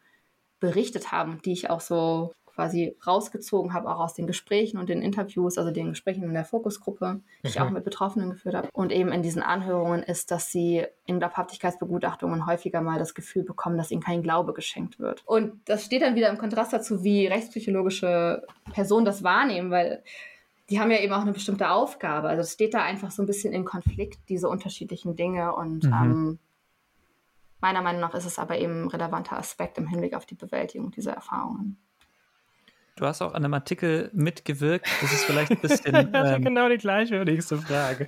berichtet haben, die ich auch so quasi rausgezogen habe, auch aus den Gesprächen und den Interviews, also den Gesprächen in der Fokusgruppe, die ich auch mhm. mit Betroffenen geführt habe. Und eben in diesen Anhörungen ist, dass sie in Glaubhaftigkeitsbegutachtungen häufiger mal das Gefühl bekommen, dass ihnen kein Glaube geschenkt wird. Und das steht dann wieder im Kontrast dazu, wie rechtspsychologische Personen das wahrnehmen, weil die haben ja eben auch eine bestimmte Aufgabe. Also es steht da einfach so ein bisschen in Konflikt, diese unterschiedlichen Dinge. Und mhm. ähm, meiner Meinung nach ist es aber eben ein relevanter Aspekt im Hinblick auf die Bewältigung dieser Erfahrungen. Du hast auch an einem Artikel mitgewirkt. Das ist vielleicht ein <laughs> bisschen. ähm, genau die gleiche nächste Frage.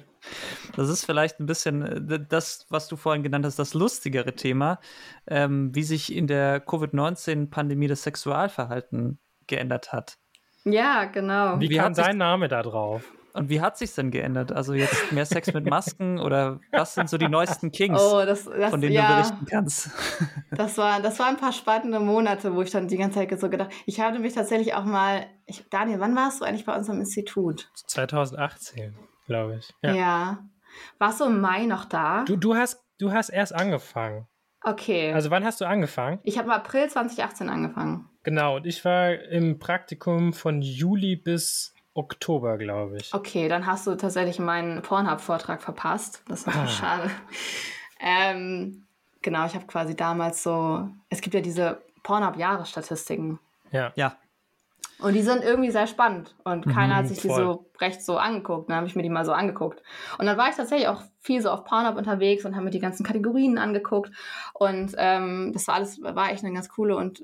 Das ist vielleicht ein bisschen äh, das, was du vorhin genannt hast, das lustigere Thema, ähm, wie sich in der Covid-19-Pandemie das Sexualverhalten geändert hat. Ja, genau. Wie, wie kam sein Name da drauf? Und wie hat sich denn geändert? Also jetzt mehr Sex mit Masken oder was sind so die neuesten Kings, oh, das, das, von denen ja, du berichten kannst? <laughs> Das war, das war ein paar spannende Monate, wo ich dann die ganze Zeit so gedacht, ich habe mich tatsächlich auch mal, ich, Daniel, wann warst du eigentlich bei uns am Institut? 2018, glaube ich. Ja. ja. Warst du im Mai noch da? Du, du, hast, du hast erst angefangen. Okay. Also wann hast du angefangen? Ich habe im April 2018 angefangen. Genau, und ich war im Praktikum von Juli bis Oktober, glaube ich. Okay, dann hast du tatsächlich meinen Pornhub-Vortrag verpasst. Das war ah. schade. Ähm, genau, ich habe quasi damals so, es gibt ja diese Pornhub-Jahresstatistiken. Ja. Ja. Und die sind irgendwie sehr spannend und keiner mhm, hat sich voll. die so recht so angeguckt. Dann habe ich mir die mal so angeguckt. Und dann war ich tatsächlich auch viel so auf Pornhub unterwegs und habe mir die ganzen Kategorien angeguckt. Und ähm, das war alles, war echt eine ganz coole und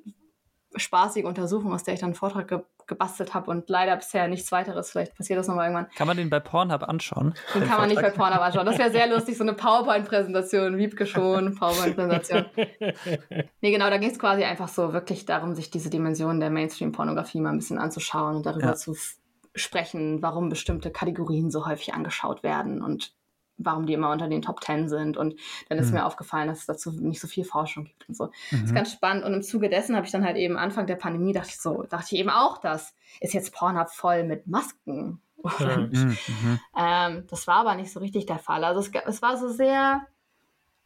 spaßige Untersuchung, aus der ich dann einen Vortrag ge gebastelt habe und leider bisher nichts weiteres. Vielleicht passiert das nochmal irgendwann. Kann man den bei Pornhub anschauen? Den, den kann man nicht bei Pornhub anschauen. Das wäre sehr <laughs> lustig, so eine PowerPoint-Präsentation, Wiebke schon, PowerPoint-Präsentation. <laughs> nee, genau, da ging es quasi einfach so wirklich darum, sich diese Dimension der Mainstream-Pornografie mal ein bisschen anzuschauen und darüber ja. zu sprechen, warum bestimmte Kategorien so häufig angeschaut werden und warum die immer unter den Top Ten sind. Und dann ist mhm. mir aufgefallen, dass es dazu nicht so viel Forschung gibt und so. Mhm. Das ist mhm. ganz spannend. Und im Zuge dessen habe ich dann halt eben Anfang der Pandemie dachte ich so, dachte ich eben auch, das ist jetzt Pornhub voll mit Masken. <laughs> Und, mhm. mhm. ähm, das war aber nicht so richtig der Fall. Also es, es war so sehr,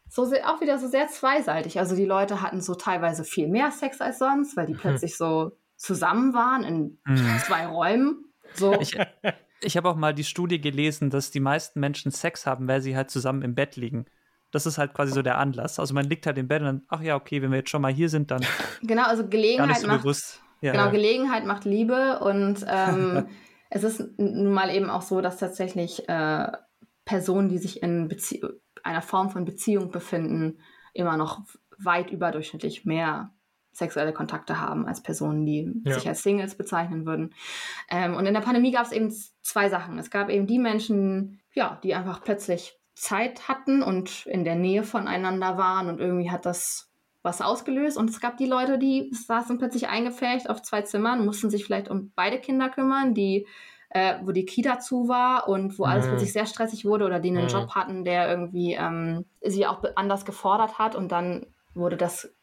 so sehr, auch wieder so sehr zweiseitig. Also die Leute hatten so teilweise viel mehr Sex als sonst, weil die mhm. plötzlich so zusammen waren in zwei Räumen. So. Ich, ich habe auch mal die Studie gelesen, dass die meisten Menschen Sex haben, weil sie halt zusammen im Bett liegen. Das ist halt quasi so der Anlass. Also man liegt halt im Bett und dann, ach ja, okay, wenn wir jetzt schon mal hier sind, dann. <laughs> Genau, also Gelegenheit so macht. Ja, genau, ja. Gelegenheit macht Liebe und <laughs> ähm, es ist nun mal eben auch so, dass tatsächlich äh, Personen, die sich in Bezie einer Form von Beziehung befinden, immer noch weit überdurchschnittlich mehr sexuelle Kontakte haben als Personen, die ja. sich als Singles bezeichnen würden. Ähm, und in der Pandemie gab es eben zwei Sachen. Es gab eben die Menschen, ja, die einfach plötzlich Zeit hatten und in der Nähe voneinander waren und irgendwie hat das was ausgelöst. Und es gab die Leute, die saßen plötzlich eingefärbt auf zwei Zimmern, mussten sich vielleicht um beide Kinder kümmern, die äh, wo die Kita zu war und wo alles mhm. plötzlich sehr stressig wurde oder die einen mhm. Job hatten, der irgendwie ähm, sie auch anders gefordert hat und dann wurde das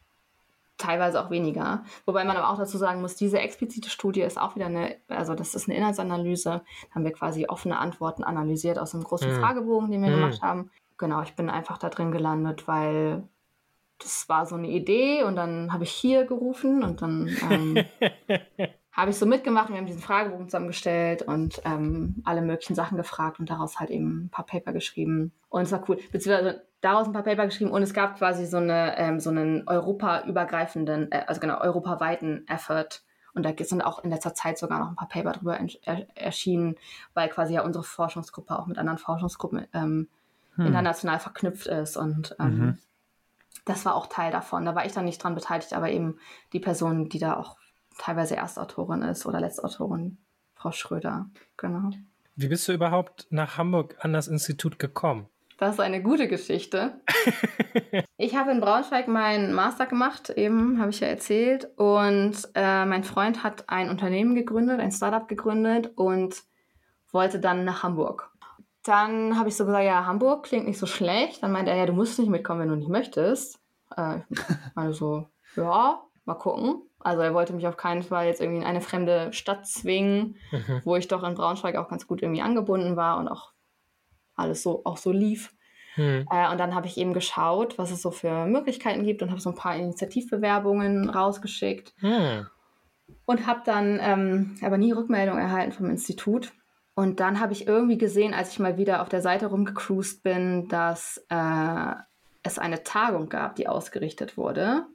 teilweise auch weniger. Wobei man aber auch dazu sagen muss, diese explizite Studie ist auch wieder eine, also das ist eine Inhaltsanalyse. Da haben wir quasi offene Antworten analysiert aus einem großen mhm. Fragebogen, den wir mhm. gemacht haben. Genau, ich bin einfach da drin gelandet, weil das war so eine Idee und dann habe ich hier gerufen und dann ähm, <laughs> habe ich so mitgemacht. Wir haben diesen Fragebogen zusammengestellt und ähm, alle möglichen Sachen gefragt und daraus halt eben ein paar Paper geschrieben. Und es war cool. Beziehungsweise daraus ein paar Paper geschrieben und es gab quasi so, eine, ähm, so einen europaübergreifenden, äh, also genau, europaweiten Effort. Und da sind auch in letzter Zeit sogar noch ein paar Paper drüber er erschienen, weil quasi ja unsere Forschungsgruppe auch mit anderen Forschungsgruppen ähm, hm. international verknüpft ist. Und ähm, mhm. das war auch Teil davon. Da war ich dann nicht dran beteiligt, aber eben die Person, die da auch teilweise Erstautorin ist oder Letztautorin, Frau Schröder. Genau. Wie bist du überhaupt nach Hamburg an das Institut gekommen? Das ist eine gute Geschichte. <laughs> ich habe in Braunschweig meinen Master gemacht, eben habe ich ja erzählt. Und äh, mein Freund hat ein Unternehmen gegründet, ein Startup gegründet und wollte dann nach Hamburg. Dann habe ich so gesagt, ja, Hamburg klingt nicht so schlecht. Dann meinte er, ja, du musst nicht mitkommen, wenn du nicht möchtest. Äh, ich meine so, ja, mal gucken. Also er wollte mich auf keinen Fall jetzt irgendwie in eine fremde Stadt zwingen, mhm. wo ich doch in Braunschweig auch ganz gut irgendwie angebunden war und auch alles so auch so lief. Mhm. Äh, und dann habe ich eben geschaut, was es so für Möglichkeiten gibt und habe so ein paar Initiativbewerbungen rausgeschickt mhm. und habe dann ähm, aber nie Rückmeldung erhalten vom Institut. Und dann habe ich irgendwie gesehen, als ich mal wieder auf der Seite rumgecruised bin, dass äh, es eine Tagung gab, die ausgerichtet wurde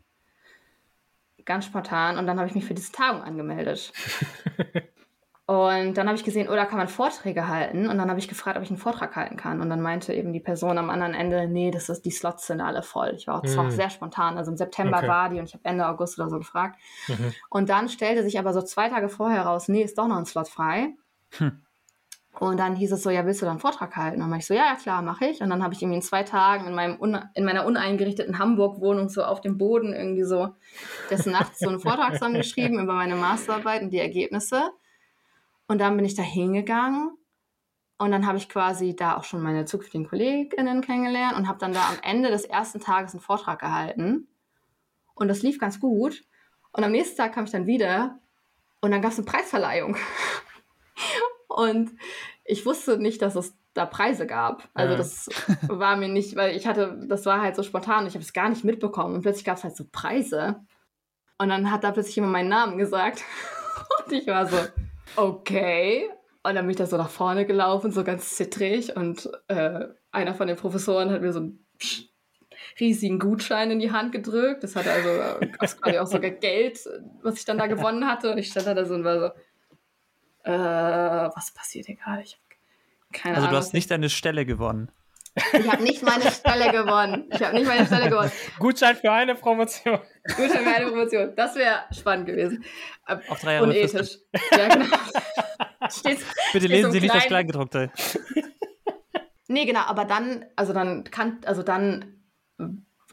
ganz spontan. Und dann habe ich mich für diese Tagung angemeldet. <laughs> und dann habe ich gesehen, oh, da kann man Vorträge halten. Und dann habe ich gefragt, ob ich einen Vortrag halten kann. Und dann meinte eben die Person am anderen Ende, nee, das ist, die Slots sind alle voll. Ich war, auch hm. sehr spontan. Also im September okay. war die und ich habe Ende August oder so gefragt. Mhm. Und dann stellte sich aber so zwei Tage vorher raus, nee, ist doch noch ein Slot frei. Hm. Und dann hieß es so, ja, willst du dann einen Vortrag halten? Und dann war ich so, ja, ja, klar, mache ich. Und dann habe ich irgendwie in zwei Tagen in, meinem in meiner uneingerichteten Hamburg-Wohnung so auf dem Boden irgendwie so des Nachts so einen Vortrag zusammengeschrieben über meine Masterarbeit und die Ergebnisse. Und dann bin ich da hingegangen und dann habe ich quasi da auch schon meine zukünftigen Kolleginnen kennengelernt und habe dann da am Ende des ersten Tages einen Vortrag gehalten. Und das lief ganz gut. Und am nächsten Tag kam ich dann wieder und dann gab es eine Preisverleihung. <laughs> Und ich wusste nicht, dass es da Preise gab. Also ja. das war mir nicht, weil ich hatte, das war halt so spontan, ich habe es gar nicht mitbekommen. Und plötzlich gab es halt so Preise. Und dann hat da plötzlich jemand meinen Namen gesagt. <laughs> Und ich war so, okay. Und dann bin ich da so nach vorne gelaufen, so ganz zittrig. Und äh, einer von den Professoren hat mir so einen riesigen Gutschein in die Hand gedrückt. Das hatte also, also quasi auch sogar Geld, was ich dann da gewonnen hatte. Und ich stand da so und war so, äh, was passiert hier gerade? Ich keine also Ahnung. Also du hast nicht deine Stelle gewonnen. Ich habe nicht meine Stelle gewonnen. Ich habe nicht meine Stelle gewonnen. Gutschein für eine Promotion. Gutschein für eine Promotion. Das wäre spannend gewesen. Auf drei Jahre Unethisch. Ja, genau. Steht's, Bitte lesen Sie nicht das Kleingedruckte. Nee, genau, aber dann, also dann kan also dann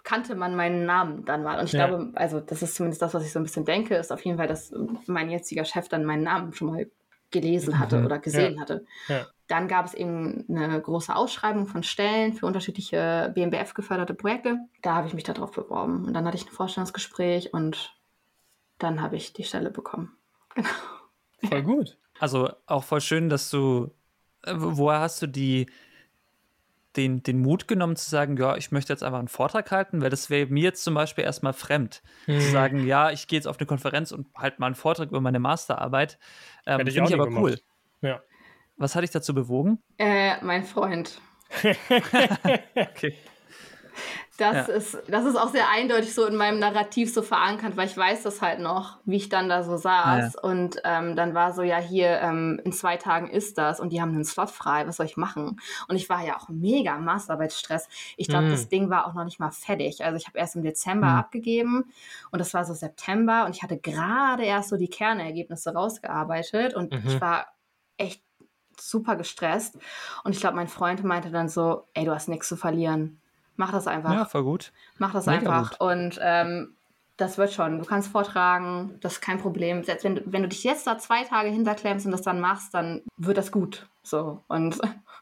kannte man meinen Namen dann mal. Und ich ja. glaube, also das ist zumindest das, was ich so ein bisschen denke, ist auf jeden Fall, dass mein jetziger Chef dann meinen Namen schon mal gelesen hatte mhm. oder gesehen ja. hatte. Ja. Dann gab es eben eine große Ausschreibung von Stellen für unterschiedliche BMBF-geförderte Projekte. Da habe ich mich darauf beworben. Und dann hatte ich ein Vorstellungsgespräch und dann habe ich die Stelle bekommen. <laughs> Genau. Voll gut. Also auch voll schön, dass du, äh, woher hast du die, den, den Mut genommen zu sagen, ja, ich möchte jetzt einfach einen Vortrag halten, weil das wäre mir jetzt zum Beispiel erstmal fremd. Hm. Zu sagen, ja, ich gehe jetzt auf eine Konferenz und halte mal einen Vortrag über meine Masterarbeit. Ähm, Finde ich aber gemacht. cool. Was hat dich dazu bewogen? Äh, mein Freund. <laughs> okay. Das, ja. ist, das ist auch sehr eindeutig so in meinem Narrativ so verankert, weil ich weiß das halt noch, wie ich dann da so saß. Ja. Und ähm, dann war so, ja, hier ähm, in zwei Tagen ist das und die haben einen Slot frei, was soll ich machen? Und ich war ja auch mega im Masterarbeitsstress. Ich glaube, mhm. das Ding war auch noch nicht mal fertig. Also ich habe erst im Dezember mhm. abgegeben und das war so September und ich hatte gerade erst so die Kernergebnisse rausgearbeitet und mhm. ich war echt super gestresst. Und ich glaube, mein Freund meinte dann so, ey, du hast nichts zu verlieren. Mach das einfach. Ja, voll gut. Mach das Mega einfach. Gut. Und ähm, das wird schon. Du kannst vortragen, das ist kein Problem. Selbst wenn, wenn du dich jetzt da zwei Tage hinterklemmst und das dann machst, dann wird das gut. So. Und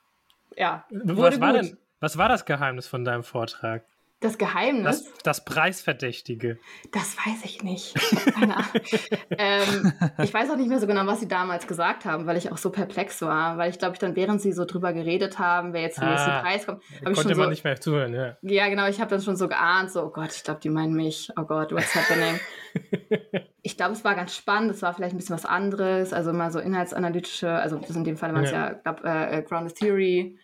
<laughs> ja. Was war, denn, was war das Geheimnis von deinem Vortrag? Das Geheimnis? Das, das Preisverdächtige. Das weiß ich nicht. <laughs> ähm, ich weiß auch nicht mehr so genau, was sie damals gesagt haben, weil ich auch so perplex war. Weil ich glaube, ich dann, während sie so drüber geredet haben, wer jetzt den ah, nächsten Preis kommt, habe ich schon so, nicht mehr zuhören, ja. Ja, genau. Ich habe dann schon so geahnt, so, oh Gott, ich glaube, die meinen mich. Oh Gott, what's happening? <laughs> ich glaube, es war ganz spannend. Es war vielleicht ein bisschen was anderes. Also immer so inhaltsanalytische, also in dem Fall war es ja, ja glaub, äh, Grounded Theory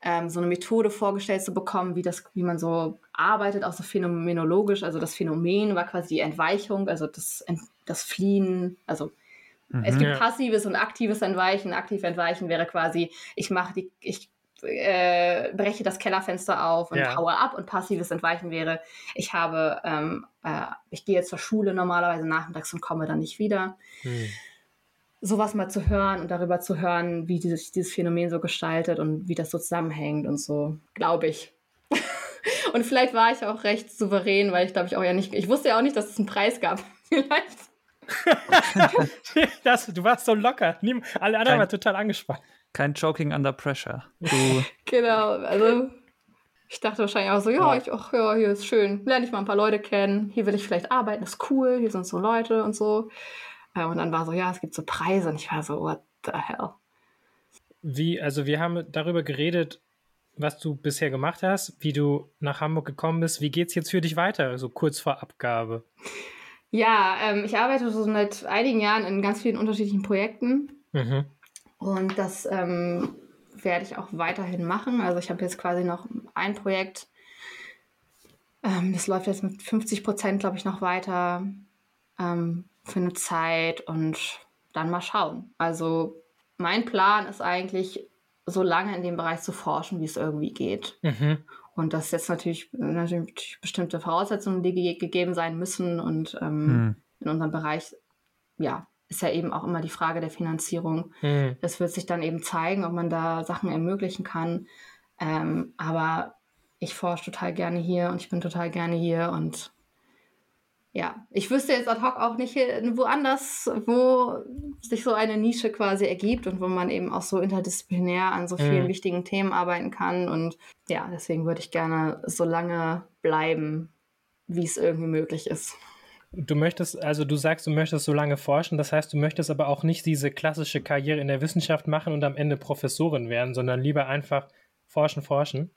ähm, so eine Methode vorgestellt zu bekommen, wie, das, wie man so arbeitet, auch so phänomenologisch. Also das Phänomen war quasi die Entweichung, also das, das Fliehen. Also mhm, es gibt ja. passives und aktives Entweichen. Aktiv Entweichen wäre quasi, ich mache die, ich äh, breche das Kellerfenster auf und ja. haue ab. Und passives Entweichen wäre, ich habe, ähm, äh, ich gehe jetzt zur Schule normalerweise nachmittags und komme dann nicht wieder. Mhm sowas mal zu hören und darüber zu hören, wie sich dieses Phänomen so gestaltet und wie das so zusammenhängt und so, glaube ich. <laughs> und vielleicht war ich auch recht souverän, weil ich glaube ich auch ja nicht, ich wusste ja auch nicht, dass es einen Preis gab. <laughs> Vielleicht. <laughs> das, du warst so locker. alle anderen waren total angespannt. Kein Joking under pressure. Du. genau, also ich dachte wahrscheinlich auch so, ja, ich, ach, ja, hier ist schön, lerne ich mal ein paar Leute kennen, hier will ich vielleicht arbeiten, ist cool, hier sind so Leute und so. Und dann war so, ja, es gibt so Preise und ich war so, what the hell? Wie, also wir haben darüber geredet, was du bisher gemacht hast, wie du nach Hamburg gekommen bist. Wie geht es jetzt für dich weiter, so kurz vor Abgabe? Ja, ähm, ich arbeite schon seit einigen Jahren in ganz vielen unterschiedlichen Projekten. Mhm. Und das ähm, werde ich auch weiterhin machen. Also ich habe jetzt quasi noch ein Projekt, ähm, das läuft jetzt mit 50 Prozent, glaube ich, noch weiter ähm, für eine Zeit und dann mal schauen. Also mein Plan ist eigentlich, so lange in dem Bereich zu forschen, wie es irgendwie geht. Mhm. Und dass jetzt natürlich, natürlich bestimmte Voraussetzungen, die ge gegeben sein müssen. Und ähm, mhm. in unserem Bereich, ja, ist ja eben auch immer die Frage der Finanzierung. Mhm. Das wird sich dann eben zeigen, ob man da Sachen ermöglichen kann. Ähm, aber ich forsche total gerne hier und ich bin total gerne hier und ja, ich wüsste jetzt ad hoc auch nicht woanders, wo sich so eine Nische quasi ergibt und wo man eben auch so interdisziplinär an so vielen mhm. wichtigen Themen arbeiten kann. Und ja, deswegen würde ich gerne so lange bleiben, wie es irgendwie möglich ist. Du möchtest, also du sagst, du möchtest so lange forschen, das heißt, du möchtest aber auch nicht diese klassische Karriere in der Wissenschaft machen und am Ende Professorin werden, sondern lieber einfach forschen, forschen.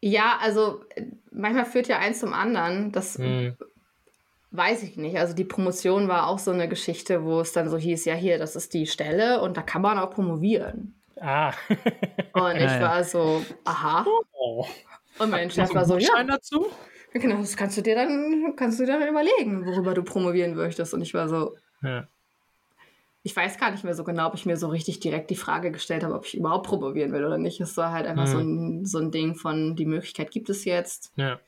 Ja, also manchmal führt ja eins zum anderen. Das hm. weiß ich nicht. Also die Promotion war auch so eine Geschichte, wo es dann so hieß, ja hier, das ist die Stelle und da kann man auch promovieren. Ah. und <laughs> ich ja, war so, aha. Oh. Und mein Chef war so, ja. dazu? Genau, das kannst du dir dann, kannst du dir dann überlegen, worüber du promovieren möchtest. Und ich war so, ja ich weiß gar nicht mehr so genau, ob ich mir so richtig direkt die Frage gestellt habe, ob ich überhaupt promovieren will oder nicht. Es war halt einfach mhm. so, ein, so ein Ding von, die Möglichkeit gibt es jetzt. Ja.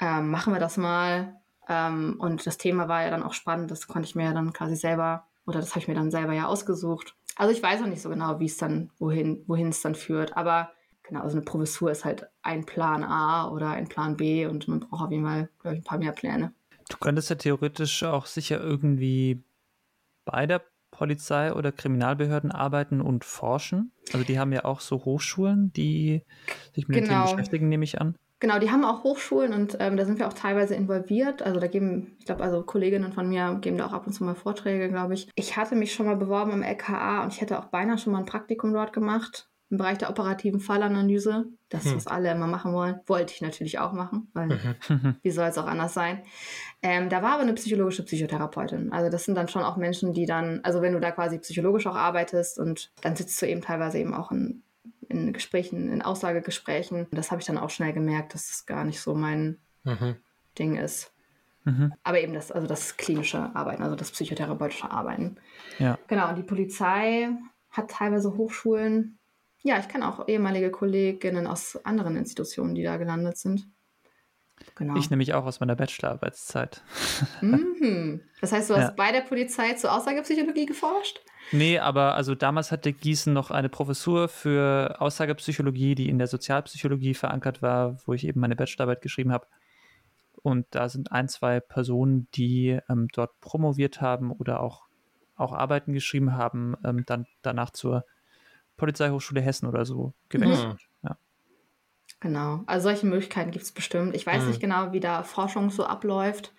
Ähm, machen wir das mal. Ähm, und das Thema war ja dann auch spannend, das konnte ich mir ja dann quasi selber, oder das habe ich mir dann selber ja ausgesucht. Also ich weiß auch nicht so genau, wie es dann, wohin, wohin es dann führt. Aber genau, also eine Professur ist halt ein Plan A oder ein Plan B und man braucht auf jeden Fall, glaube ich, ein paar mehr Pläne. Du könntest ja theoretisch auch sicher irgendwie bei der Polizei oder Kriminalbehörden arbeiten und forschen? Also die haben ja auch so Hochschulen, die sich mit genau. den Themen beschäftigen, nehme ich an. Genau, die haben auch Hochschulen und ähm, da sind wir auch teilweise involviert. Also da geben, ich glaube, also Kolleginnen von mir geben da auch ab und zu mal Vorträge, glaube ich. Ich hatte mich schon mal beworben am LKA und ich hätte auch beinahe schon mal ein Praktikum dort gemacht im Bereich der operativen Fallanalyse. Das, hm. was alle immer machen wollen, wollte ich natürlich auch machen, weil mhm. <laughs> wie soll es auch anders sein? Ähm, da war aber eine psychologische Psychotherapeutin. Also das sind dann schon auch Menschen, die dann, also wenn du da quasi psychologisch auch arbeitest und dann sitzt du eben teilweise eben auch in, in Gesprächen, in Aussagegesprächen. Das habe ich dann auch schnell gemerkt, dass das gar nicht so mein mhm. Ding ist. Mhm. Aber eben das, also das klinische Arbeiten, also das psychotherapeutische Arbeiten. Ja. Genau, und die Polizei hat teilweise Hochschulen, ja, ich kenne auch ehemalige Kolleginnen aus anderen Institutionen, die da gelandet sind. Genau. Ich nämlich auch aus meiner Bachelorarbeitszeit. <laughs> Mhm. Das heißt, du hast ja. bei der Polizei zur Aussagepsychologie geforscht? Nee, aber also damals hatte Gießen noch eine Professur für Aussagepsychologie, die in der Sozialpsychologie verankert war, wo ich eben meine Bachelorarbeit geschrieben habe. Und da sind ein, zwei Personen, die ähm, dort promoviert haben oder auch, auch Arbeiten geschrieben haben, ähm, dann danach zur Polizeihochschule Hessen oder so gewechselt. Mhm. Ja. Genau, also solche Möglichkeiten gibt es bestimmt. Ich weiß mhm. nicht genau, wie da Forschung so abläuft.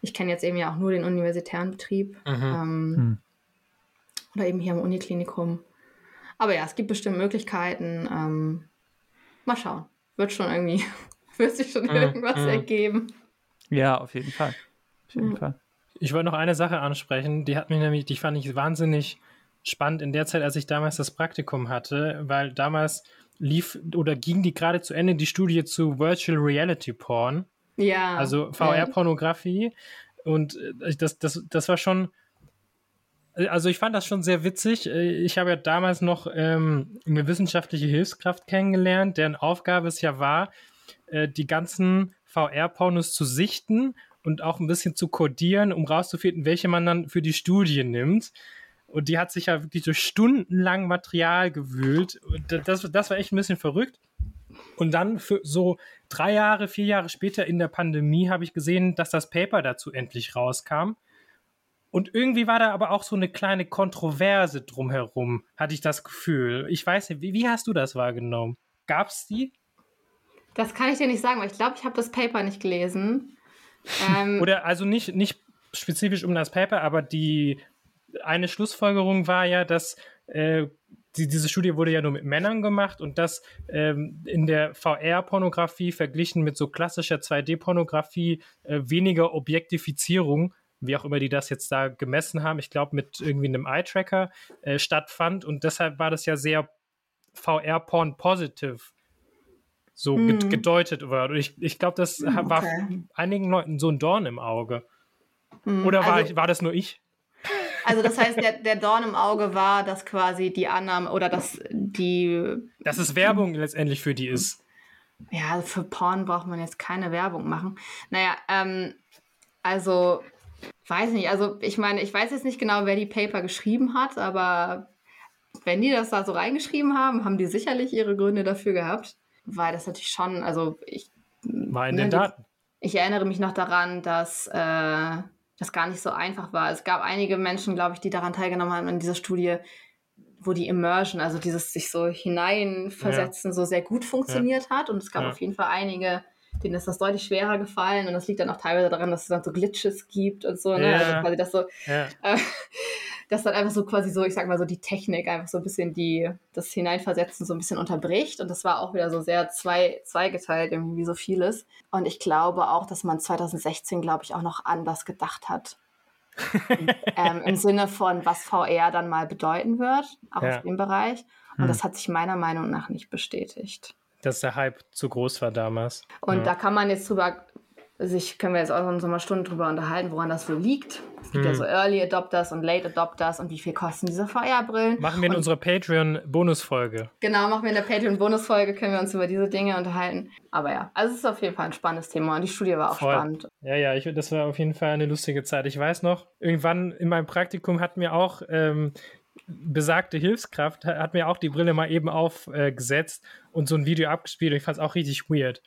Ich kenne jetzt eben ja auch nur den universitären Betrieb. Mhm. Ähm, mhm. Oder eben hier im Uniklinikum. Aber ja, es gibt bestimmt Möglichkeiten. Ähm, mal schauen. Wird schon irgendwie, <laughs> wird sich schon mhm. irgendwas mhm. ergeben. Ja, auf jeden Fall. Auf jeden Fall. Ich wollte noch eine Sache ansprechen, die hat mich nämlich, die fand ich wahnsinnig spannend in der Zeit, als ich damals das Praktikum hatte, weil damals lief oder ging die gerade zu Ende die Studie zu Virtual Reality Porn. Ja. Also VR-Pornografie. Und äh, das, das, das war schon. Also ich fand das schon sehr witzig. Äh, ich habe ja damals noch ähm, eine wissenschaftliche Hilfskraft kennengelernt, deren Aufgabe es ja war, äh, die ganzen VR-Pornos zu sichten und auch ein bisschen zu codieren, um rauszufinden, welche man dann für die Studie nimmt. Und die hat sich ja wirklich so stundenlang Material gewühlt. Und das, das war echt ein bisschen verrückt. Und dann für so drei Jahre, vier Jahre später in der Pandemie habe ich gesehen, dass das Paper dazu endlich rauskam. Und irgendwie war da aber auch so eine kleine Kontroverse drumherum, hatte ich das Gefühl. Ich weiß nicht, wie, wie hast du das wahrgenommen? Gab es die? Das kann ich dir nicht sagen, weil ich glaube, ich habe das Paper nicht gelesen. <laughs> Ähm, Oder also nicht, nicht spezifisch um das Paper, aber die eine Schlussfolgerung war ja, dass äh, die, diese Studie wurde ja nur mit Männern gemacht und dass ähm, in der VR-Pornografie verglichen mit so klassischer 2D-Pornografie äh, weniger Objektifizierung, wie auch immer die das jetzt da gemessen haben, ich glaube mit irgendwie einem Eye-Tracker äh, stattfand und deshalb war das ja sehr VR-Porn-positive so hm. gedeutet wird. Und ich, ich glaube, das hm, war einigen Leuten so ein Dorn im Auge. Hm. Oder war, also, ich, war das nur ich? Also das heißt, der, der Dorn im Auge war, dass quasi die Annahme oder dass die... Dass es Werbung letztendlich für die ist. Ja, für Porn braucht man jetzt keine Werbung machen. Naja, ähm, also weiß nicht, also ich meine, ich weiß jetzt nicht genau, wer die Paper geschrieben hat, aber wenn die das da so reingeschrieben haben, haben die sicherlich ihre Gründe dafür gehabt, weil das natürlich schon, also ich... War in den ne, Daten. Ich erinnere mich noch daran, dass... Äh, das gar nicht so einfach war. Es gab einige Menschen, glaube ich, die daran teilgenommen haben in dieser Studie, wo die Immersion, also dieses sich so hineinversetzen, ja. so sehr gut funktioniert ja. hat. Und es gab ja. auf jeden Fall einige, denen ist das deutlich schwerer gefallen. Und das liegt dann auch teilweise daran, dass es dann so Glitches gibt und so. Ne? Also quasi das so. Äh, dass dann einfach so quasi so, ich sag mal so, die Technik einfach so ein bisschen die, das Hineinversetzen so ein bisschen unterbricht. Und das war auch wieder so sehr zwei, zweigeteilt, irgendwie wie so vieles. Und ich glaube auch, dass man 2016, glaube ich, auch noch anders gedacht hat. <laughs> ähm, Im Sinne von, was VR dann mal bedeuten wird, auch ja. auf dem Bereich. Und hm. das hat sich meiner Meinung nach nicht bestätigt. Dass der Hype zu groß war damals. Und ja. da kann man jetzt drüber sich können wir jetzt auch noch mal Stunden drüber unterhalten, woran das so liegt. Es gibt hm. ja so Early Adopters und Late Adopters und wie viel kosten diese VR-Brillen. Machen wir in und unserer Patreon-Bonusfolge. Genau, machen wir in der Patreon-Bonusfolge, können wir uns über diese Dinge unterhalten. Aber ja, also es ist auf jeden Fall ein spannendes Thema und die Studie war auch Voll. spannend. Ja, ja, ich, das war auf jeden Fall eine lustige Zeit. Ich weiß noch, irgendwann in meinem Praktikum hat mir auch ähm, besagte Hilfskraft, hat mir auch die Brille mal eben aufgesetzt äh, und so ein Video abgespielt und ich fand es auch richtig weird.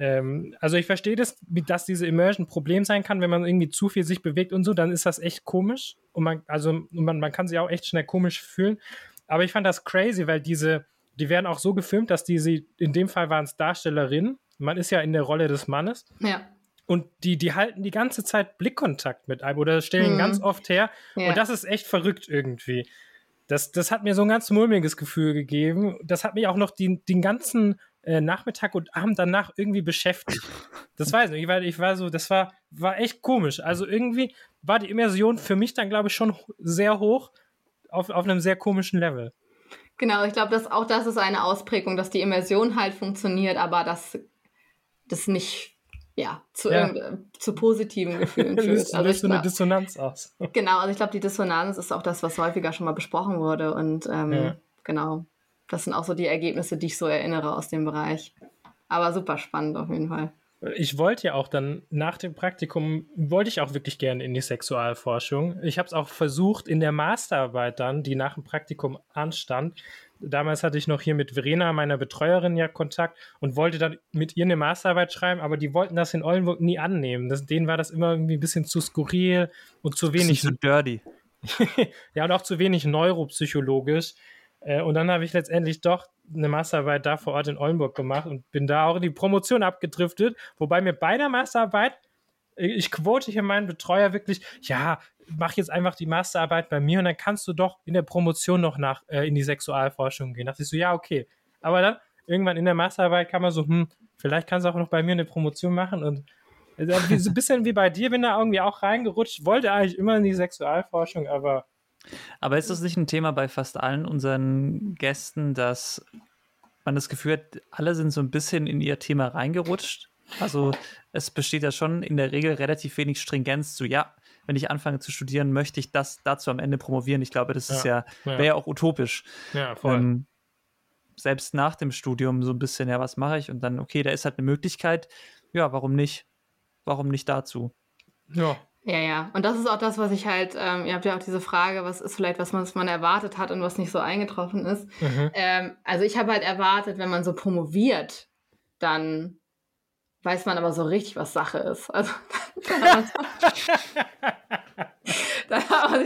Ähm, also ich verstehe das, dass diese Immersion ein Problem sein kann, wenn man irgendwie zu viel sich bewegt und so, dann ist das echt komisch. Und man, also man, man kann sich auch echt schnell komisch fühlen. Aber ich fand das crazy, weil diese, die werden auch so gefilmt, dass diese, in dem Fall waren es Darstellerinnen. Man ist ja in der Rolle des Mannes. Ja. Und die, die halten die ganze Zeit Blickkontakt mit einem oder stellen mhm. ganz oft her. Ja. Und das ist echt verrückt irgendwie. Das, das hat mir so ein ganz mulmiges Gefühl gegeben. Das hat mich auch noch die, den ganzen äh, Nachmittag und Abend danach irgendwie beschäftigt. Das weiß ich, weil ich war so, das war, war echt komisch. Also irgendwie war die Immersion für mich dann, glaube ich, schon sehr hoch auf, auf einem sehr komischen Level. Genau, ich glaube, auch das ist eine Ausprägung, dass die Immersion halt funktioniert, aber dass das nicht ja, zu, ja. zu positiven Gefühlen <laughs> führt. Also löst so eine Dissonanz aus. Genau, also ich glaube, die Dissonanz ist auch das, was häufiger schon mal besprochen wurde. Und ähm, ja. genau, das sind auch so die Ergebnisse, die ich so erinnere aus dem Bereich. Aber super spannend auf jeden Fall. Ich wollte ja auch dann nach dem Praktikum, wollte ich auch wirklich gerne in die Sexualforschung. Ich habe es auch versucht in der Masterarbeit dann, die nach dem Praktikum anstand. Damals hatte ich noch hier mit Verena, meiner Betreuerin, ja Kontakt und wollte dann mit ihr eine Masterarbeit schreiben, aber die wollten das in Oldenburg nie annehmen. Das, denen war das immer irgendwie ein bisschen zu skurril und zu wenig. Zu dirty. <laughs> ja, und auch zu wenig neuropsychologisch. Äh, und dann habe ich letztendlich doch eine Masterarbeit da vor Ort in Oldenburg gemacht und bin da auch in die Promotion abgedriftet, wobei mir bei der Masterarbeit, äh, ich quote hier meinen Betreuer wirklich, ja, mach jetzt einfach die Masterarbeit bei mir und dann kannst du doch in der Promotion noch nach äh, in die Sexualforschung gehen. Da dachte ich so, ja, okay. Aber dann irgendwann in der Masterarbeit kann man so, hm, vielleicht kannst du auch noch bei mir eine Promotion machen und also, so ein bisschen wie bei dir bin da irgendwie auch reingerutscht, wollte eigentlich immer in die Sexualforschung, aber aber ist das nicht ein Thema bei fast allen unseren Gästen, dass man das Gefühl hat, alle sind so ein bisschen in ihr Thema reingerutscht? Also es besteht ja schon in der Regel relativ wenig Stringenz zu, ja, wenn ich anfange zu studieren, möchte ich das dazu am Ende promovieren. Ich glaube, das ist ja, ja wäre ja auch utopisch. Ja, voll. Ähm, selbst nach dem Studium so ein bisschen, ja, was mache ich? Und dann, okay, da ist halt eine Möglichkeit. Ja, warum nicht? Warum nicht dazu? Ja. Ja, ja. Und das ist auch das, was ich halt, ähm, ihr habt ja auch diese Frage, was ist vielleicht, was man, was man erwartet hat und was nicht so eingetroffen ist. Mhm. Ähm, also ich habe halt erwartet, wenn man so promoviert, dann weiß man aber so richtig, was Sache ist. Also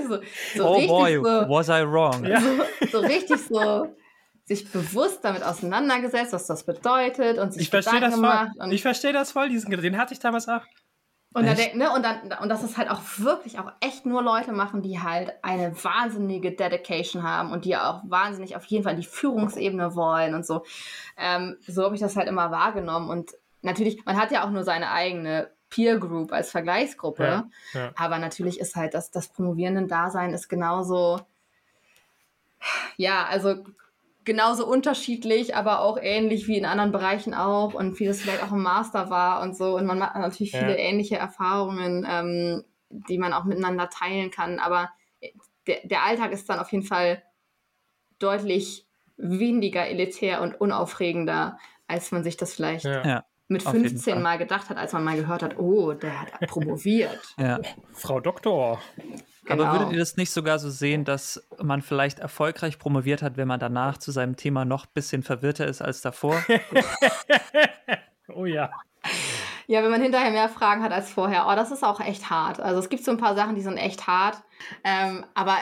so, so oh richtig boy, so, was I wrong? So, so richtig so sich bewusst damit auseinandergesetzt, was das bedeutet und sich Ich verstehe das Gedanken voll. gemacht. Und, Ich verstehe das voll, diesen Gedanken. Den hatte ich damals auch. Und, dann, Echt? denk- ne, und, dann, und das ist halt auch wirklich auch echt nur Leute machen, die halt eine wahnsinnige Dedication haben und die auch wahnsinnig auf jeden Fall in die Führungsebene wollen und so. Ähm, so habe ich das halt immer wahrgenommen. Und natürlich, man hat ja auch nur seine eigene Peer Group als Vergleichsgruppe. Ja, ja. Aber natürlich ist halt das, das Promovierenden-Dasein ist genauso, ja, also genauso unterschiedlich, aber auch ähnlich wie in anderen Bereichen auch und wie das vielleicht auch im Master war und so. Und man hat natürlich Ja. viele ähnliche Erfahrungen, ähm, die man auch miteinander teilen kann. Aber der, der Alltag ist dann auf jeden Fall deutlich weniger elitär und unaufregender, als man sich das vielleicht Ja. Mit auf jeden 15 Fall. Mal gedacht hat, als man mal gehört hat, oh, der hat promoviert. Ja. Frau Doktor. Aber Genau. würdet ihr das nicht sogar so sehen, dass man vielleicht erfolgreich promoviert hat, wenn man danach zu seinem Thema noch ein bisschen verwirrter ist als davor? <laughs> Oh ja. Ja, wenn man hinterher mehr Fragen hat als vorher. Oh, das ist auch echt hart. Also es gibt so ein paar Sachen, die sind echt hart. Ähm, aber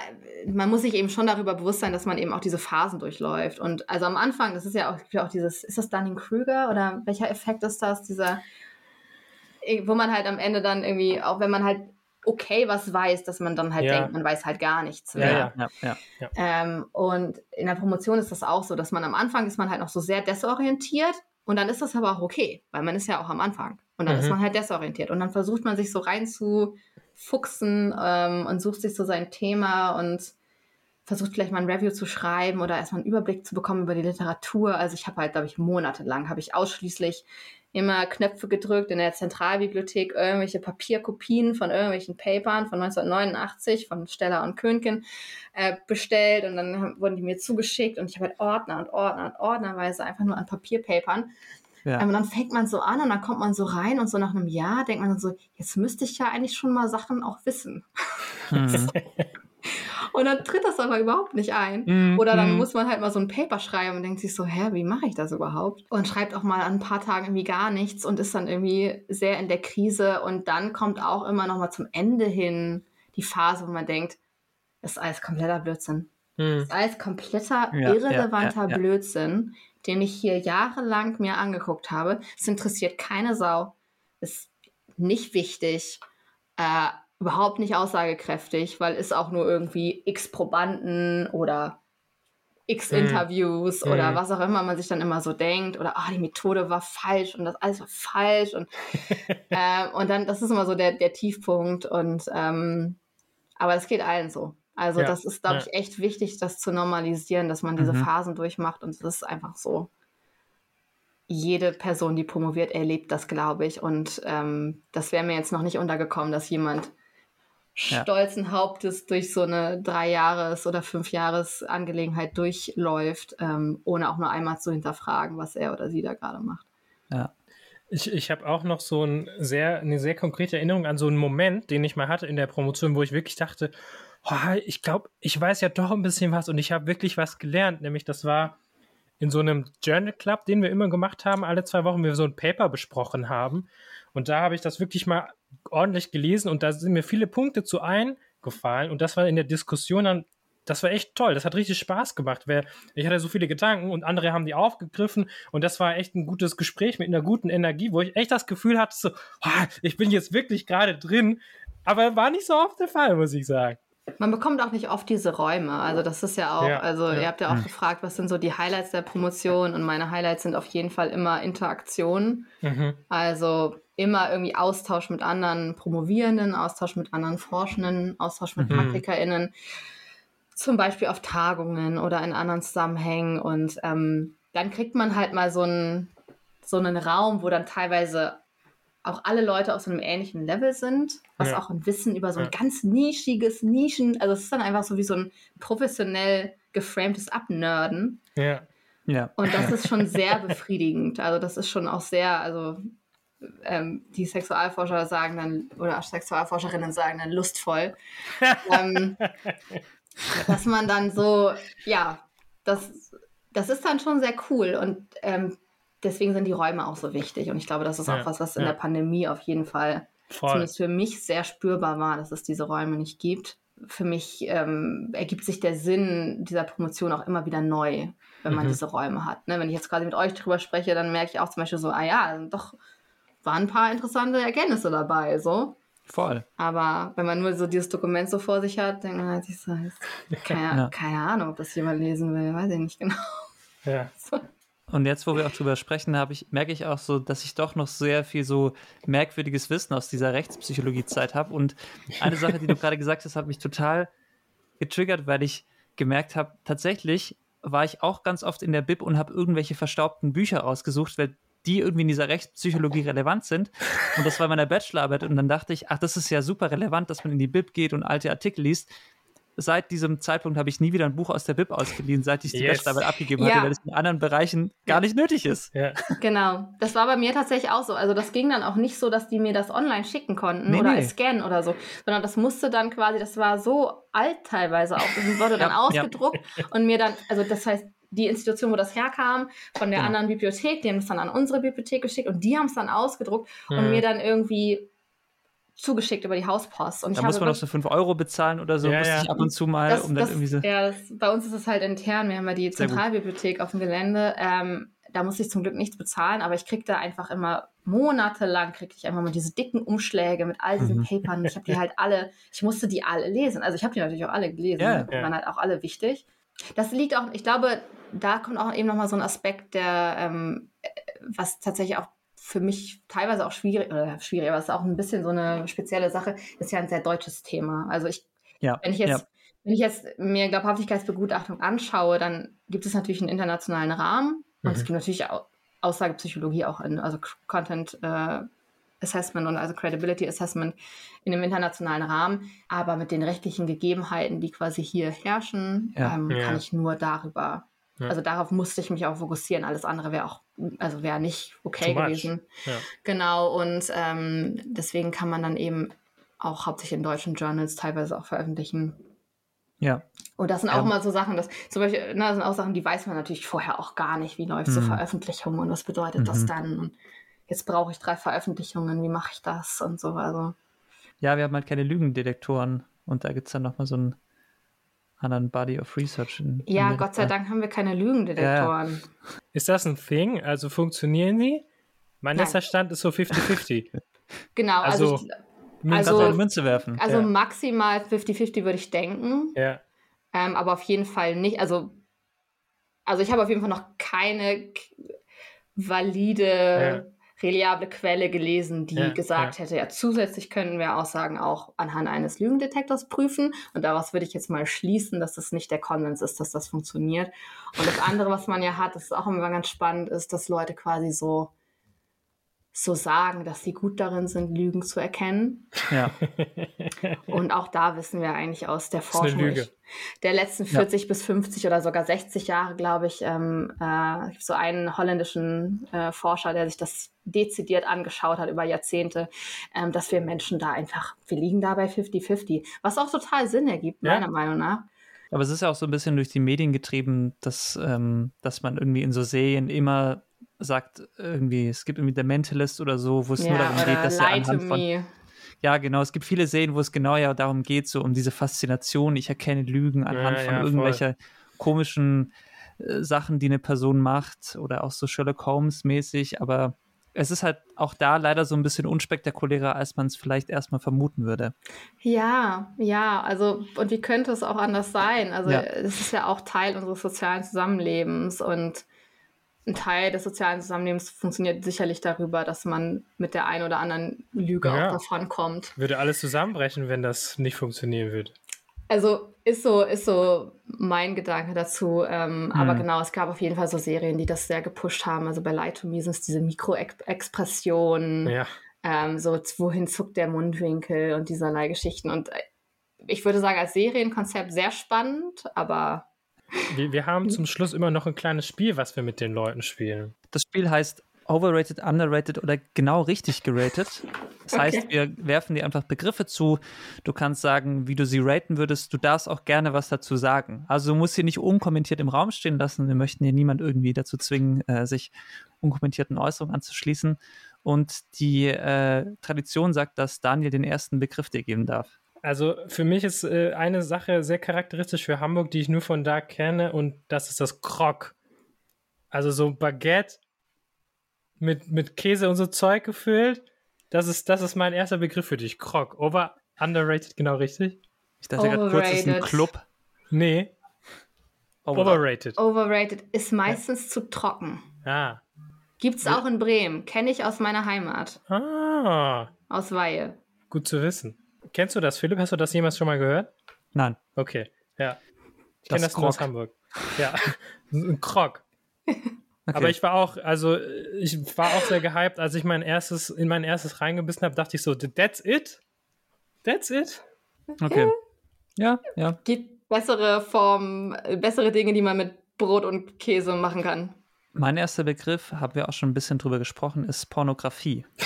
man muss sich eben schon darüber bewusst sein, dass man eben auch diese Phasen durchläuft. Und also am Anfang, das ist ja auch, ja auch dieses, ist das Dunning-Krüger oder welcher Effekt ist das? Dieser, wo man halt am Ende dann irgendwie, auch wenn man halt okay was weiß, dass man dann halt Ja. denkt, man weiß halt gar nichts Ja, mehr. ja. ja, ja. Ähm, und in der Promotion ist das auch so, dass man am Anfang ist man halt noch so sehr desorientiert und dann ist das aber auch okay, weil man ist ja auch am Anfang. Und dann Mhm. ist man halt desorientiert. Und dann versucht man sich so reinzufuchsen ähm, und sucht sich so sein Thema und versucht vielleicht mal ein Review zu schreiben oder erstmal einen Überblick zu bekommen über die Literatur. Also ich habe halt, glaube ich, monatelang habe ich ausschließlich immer Knöpfe gedrückt in der Zentralbibliothek, irgendwelche Papierkopien von irgendwelchen Papern von 1989 von Steller und Könken äh, bestellt und dann haben, wurden die mir zugeschickt und ich habe halt Ordner und Ordner und Ordnerweise einfach nur an Papierpapern. Ja. Und dann fängt man so an und dann kommt man so rein und so nach einem Jahr denkt man dann so, jetzt müsste ich ja eigentlich schon mal Sachen auch wissen. Mhm. <laughs> <laughs> Und dann tritt das aber überhaupt nicht ein. Mhm, Oder dann mhm. muss man halt mal so ein Paper schreiben und denkt sich so, hä, wie mache ich das überhaupt? Und schreibt auch mal an ein paar Tagen irgendwie gar nichts und ist dann irgendwie sehr in der Krise. Und dann kommt auch immer noch mal zum Ende hin die Phase, wo man denkt, das ist alles kompletter Blödsinn. Mhm. Das ist alles kompletter, Ja, irrelevanter ja, ja. Blödsinn, den ich hier jahrelang mir angeguckt habe. Es interessiert keine Sau. Ist nicht wichtig. Äh, überhaupt nicht aussagekräftig, weil ist auch nur irgendwie x Probanden oder x Mhm. Interviews oder Mhm. was auch immer man sich dann immer so denkt oder ah, die Methode war falsch und das alles war falsch und, <laughs> ähm, und dann, das ist immer so der, der Tiefpunkt und ähm, aber es geht allen so. Also Ja, das ist, glaube ja. ich, echt wichtig, das zu normalisieren, dass man diese Mhm. Phasen durchmacht und es ist einfach so. Jede Person, die promoviert, erlebt das, glaube ich. Und ähm, das wäre mir jetzt noch nicht untergekommen, dass jemand. Stolzen Hauptes durch so eine Drei-Jahres- oder Fünf-Jahres-Angelegenheit durchläuft, ähm, ohne auch nur einmal zu hinterfragen, was er oder sie da gerade macht. ja. Ich, ich habe auch noch so ein sehr, eine sehr konkrete Erinnerung an so einen Moment, den ich mal hatte in der Promotion, wo ich wirklich dachte, oh, ich glaube, ich weiß ja doch ein bisschen was und ich habe wirklich was gelernt. Nämlich, das war in so einem Journal Club, den wir immer gemacht haben, alle zwei Wochen, wir so ein Paper besprochen haben. Und da habe ich das wirklich mal ordentlich gelesen und da sind mir viele Punkte zu eingefallen. Und das war in der Diskussion dann, das war echt toll. Das hat richtig Spaß gemacht. Weil Ich hatte so viele Gedanken und andere haben die aufgegriffen und das war echt ein gutes Gespräch mit einer guten Energie, wo ich echt das Gefühl hatte, so, oh, ich bin jetzt wirklich gerade drin. Aber war nicht so oft der Fall, muss ich sagen. Man bekommt auch nicht oft diese Räume. Also das ist ja auch, Ja, also ja. ihr habt ja auch gefragt, was sind so die Highlights der Promotion und meine Highlights sind auf jeden Fall immer Interaktionen. Mhm. Also immer irgendwie Austausch mit anderen Promovierenden, Austausch mit anderen Forschenden, Austausch mit Mhm. PraktikerInnen, zum Beispiel auf Tagungen oder in anderen Zusammenhängen. Und ähm, dann kriegt man halt mal so einen, so einen Raum, wo dann teilweise auch alle Leute auf so einem ähnlichen Level sind, was Ja. auch ein Wissen über so ein Ja. ganz nischiges Nischen, also es ist dann einfach so wie so ein professionell geframtes Abnörden. Ja. ja. Und das <laughs> ist schon sehr befriedigend. Also das ist schon auch sehr, also ähm, die Sexualforscher sagen dann, oder Sexualforscherinnen sagen dann lustvoll, <laughs> ähm, dass man dann so, ja, das, das ist dann schon sehr cool und ähm, deswegen sind die Räume auch so wichtig. Und ich glaube, das ist auch Ja, was, was in ja. der Pandemie auf jeden Fall Voll. zumindest für mich sehr spürbar war, dass es diese Räume nicht gibt. für mich ähm, ergibt sich der Sinn dieser Promotion auch immer wieder neu, wenn man mhm. diese Räume hat. Ne? Wenn ich jetzt quasi mit euch drüber spreche, dann merke ich auch zum Beispiel so, ah ja, doch waren ein paar interessante Erkenntnisse dabei, so. Voll. Aber wenn man nur so dieses Dokument so vor sich hat, denkt man halt sich so, keine, <laughs> ja. keine Ahnung, ob das jemand lesen will, weiß ich nicht genau. Ja. <laughs> So. Und jetzt, wo wir auch drüber sprechen, ich, merke ich auch so, dass ich doch noch sehr viel so merkwürdiges Wissen aus dieser Rechtspsychologie-Zeit habe. Und eine Sache, die du gerade gesagt hast, hat mich total getriggert, weil ich gemerkt habe, tatsächlich war ich auch ganz oft in der Bib und habe irgendwelche verstaubten Bücher rausgesucht, weil die irgendwie in dieser Rechtspsychologie relevant sind. Und das war meine Bachelorarbeit. Und dann dachte ich, ach, das ist ja super relevant, dass man in die Bib geht und alte Artikel liest seit diesem Zeitpunkt habe ich nie wieder ein Buch aus der Bib ausgeliehen, seit ich die yes. Bachelorarbeit abgegeben ja. hatte, weil es in anderen Bereichen gar nicht nötig ist. Ja. Genau. Das war bei mir tatsächlich auch so. Also das ging dann auch nicht so, dass die mir das online schicken konnten nee, oder nee. scannen oder so, sondern das musste dann quasi, das war so alt teilweise auch, das wurde dann ja, ausgedruckt und mir dann, also das heißt, die Institution, wo das herkam, von der genau. anderen Bibliothek, die haben es dann an unsere Bibliothek geschickt und die haben es dann ausgedruckt hm. und mir dann irgendwie zugeschickt über die Hauspost. Und da muss man noch so 5 Euro bezahlen oder so, ja, musste ja. ich ab und zu mal, das, um dann das, irgendwie so. Ja, das, bei uns ist es halt intern. Wir haben ja die Zentralbibliothek auf dem Gelände. Ähm, da muss ich zum Glück nichts bezahlen, aber ich kriege da einfach immer monatelang kriege ich einfach mal diese dicken Umschläge mit all diesen mhm. Papern. Ich habe die halt alle, ich musste die alle lesen. Also ich habe die natürlich auch alle gelesen, ja, die waren halt auch alle wichtig. Das liegt auch, ich glaube, da kommt auch eben nochmal so ein Aspekt, der, ähm, was tatsächlich auch für mich teilweise auch schwierig, oder schwierig, aber es ist auch ein bisschen so eine spezielle Sache, ist ja ein sehr deutsches Thema. Also ich, ja, wenn ich jetzt, ja. wenn ich jetzt mir Glaubhaftigkeitsbegutachtung anschaue, dann gibt es natürlich einen internationalen Rahmen mhm. und es mhm. gibt natürlich auch Aussagepsychologie auch in, also Content äh, Assessment und also Credibility Assessment in einem internationalen Rahmen. Aber mit den rechtlichen Gegebenheiten, die quasi hier herrschen, ja. Ähm, kann ich nur darüber ja. Also darauf musste ich mich auch fokussieren. Alles andere wäre auch, also wäre nicht okay gewesen. Ja. Genau, und ähm, deswegen kann man dann eben auch hauptsächlich in deutschen Journals teilweise auch veröffentlichen. Ja. Und das sind auch ja. mal so Sachen, dass zum Beispiel, na, das sind auch Sachen, die weiß man natürlich vorher auch gar nicht, wie läuft mhm. so Veröffentlichung und was bedeutet mhm. das dann? Und jetzt brauche ich drei Veröffentlichungen, wie mache ich das und so. Also. Ja, wir haben halt keine Lügendetektoren und da gibt es dann nochmal so ein anderen Body of Research. In, ja, in Gott sei Dank haben wir keine Lügendetektoren. Ja. Ist das ein Thing? Also funktionieren die? Mein letzter Stand ist so 50-50. <laughs> genau, also, also, Münze, also Münze werfen. Also ja. maximal 50-50 würde ich denken. Ja. Ähm, aber auf jeden Fall nicht. Also, also ich habe auf jeden Fall noch keine valide reliable Quelle gelesen, die ja, gesagt ja. hätte, ja, zusätzlich können wir Aussagen auch anhand eines Lügendetektors prüfen. Und daraus würde ich jetzt mal schließen, dass das nicht der Konsens ist, dass das funktioniert. Und das andere, was man ja hat, das ist auch immer ganz spannend, ist, dass Leute quasi so so sagen, dass sie gut darin sind, Lügen zu erkennen. Ja. <laughs> Und auch da wissen wir eigentlich aus der Forschung der letzten 40 ja. bis 50 oder sogar 60 Jahre, glaube ich, ähm, äh, so einen holländischen äh, Forscher, der sich das dezidiert angeschaut hat über Jahrzehnte, ähm, dass wir Menschen da einfach, wir liegen da bei 50-50, was auch total Sinn ergibt, meiner Meinung nach. Aber es ist ja auch so ein bisschen durch die Medien getrieben, dass, ähm, dass man irgendwie in so Serien immer sagt irgendwie, es gibt irgendwie The Mentalist oder so, wo es ja, nur darum geht, dass er anhand von me. ja genau, es gibt viele Serien, wo es genau ja darum geht, so um diese Faszination. Ich erkenne Lügen anhand ja, von ja, irgendwelcher komischen äh, Sachen, die eine Person macht oder auch so Sherlock Holmes mäßig, aber es ist halt auch da leider so ein bisschen unspektakulärer, als man es vielleicht erstmal vermuten würde. Ja, ja, also und wie könnte es auch anders sein? Also es ist ja auch Teil unseres sozialen Zusammenlebens und ein Teil des sozialen Zusammenlebens funktioniert sicherlich darüber, dass man mit der einen oder anderen Lüge ja. auch davon kommt. Würde alles zusammenbrechen, wenn das nicht funktionieren würde. Also ist so, ist so mein Gedanke dazu. Ähm, mhm. Aber genau, es gab auf jeden Fall so Serien, die das sehr gepusht haben. Also bei Light to Me sind es diese Mikroexpressionen. Ja. Ähm, so, wohin zuckt der Mundwinkel und dieserlei Geschichten. Und äh, ich würde sagen, als Serienkonzept sehr spannend, aber wir, wir haben zum Schluss immer noch ein kleines Spiel, was wir mit den Leuten spielen. Das Spiel heißt overrated, underrated oder genau richtig geratet. Das okay. heißt, wir werfen dir einfach Begriffe zu. Du kannst sagen, wie du sie raten würdest. Du darfst auch gerne was dazu sagen. Also du musst sie nicht unkommentiert im Raum stehen lassen. Wir möchten hier niemand irgendwie dazu zwingen, äh, sich unkommentierten Äußerungen anzuschließen. Und die äh, Tradition sagt, dass Daniel den ersten Begriff dir geben darf. Also für mich ist äh, eine Sache sehr charakteristisch für Hamburg, die ich nur von da kenne, und das ist das Krog. Also so Baguette mit, mit Käse und so Zeug gefüllt. Das ist, das ist mein erster Begriff für dich. Krog. Over, underrated, genau richtig? Ich dachte gerade kurz, das ist ein Overrated. Club. Nee, overrated. Overrated ist meistens zu trocken. Ah. Gibt's auch in Bremen. Kenne ich aus meiner Heimat. Ah, Aus Weihe. gut zu wissen. Kennst du das, Philipp? Hast du das jemals schon mal gehört? Nein. Okay, ja. Ich Das kenne das nur aus. Hamburg. Ja, <laughs> ein Krog. Okay. Aber ich war auch, also ich war auch sehr gehypt, als ich mein erstes, in mein erstes reingebissen habe, dachte ich so, that's it? That's it? Okay. Ja, ja. Gibt bessere Formen, bessere Dinge, die man mit Brot und Käse machen kann. Mein erster Begriff, haben wir auch schon ein bisschen drüber gesprochen, ist Pornografie. <laughs>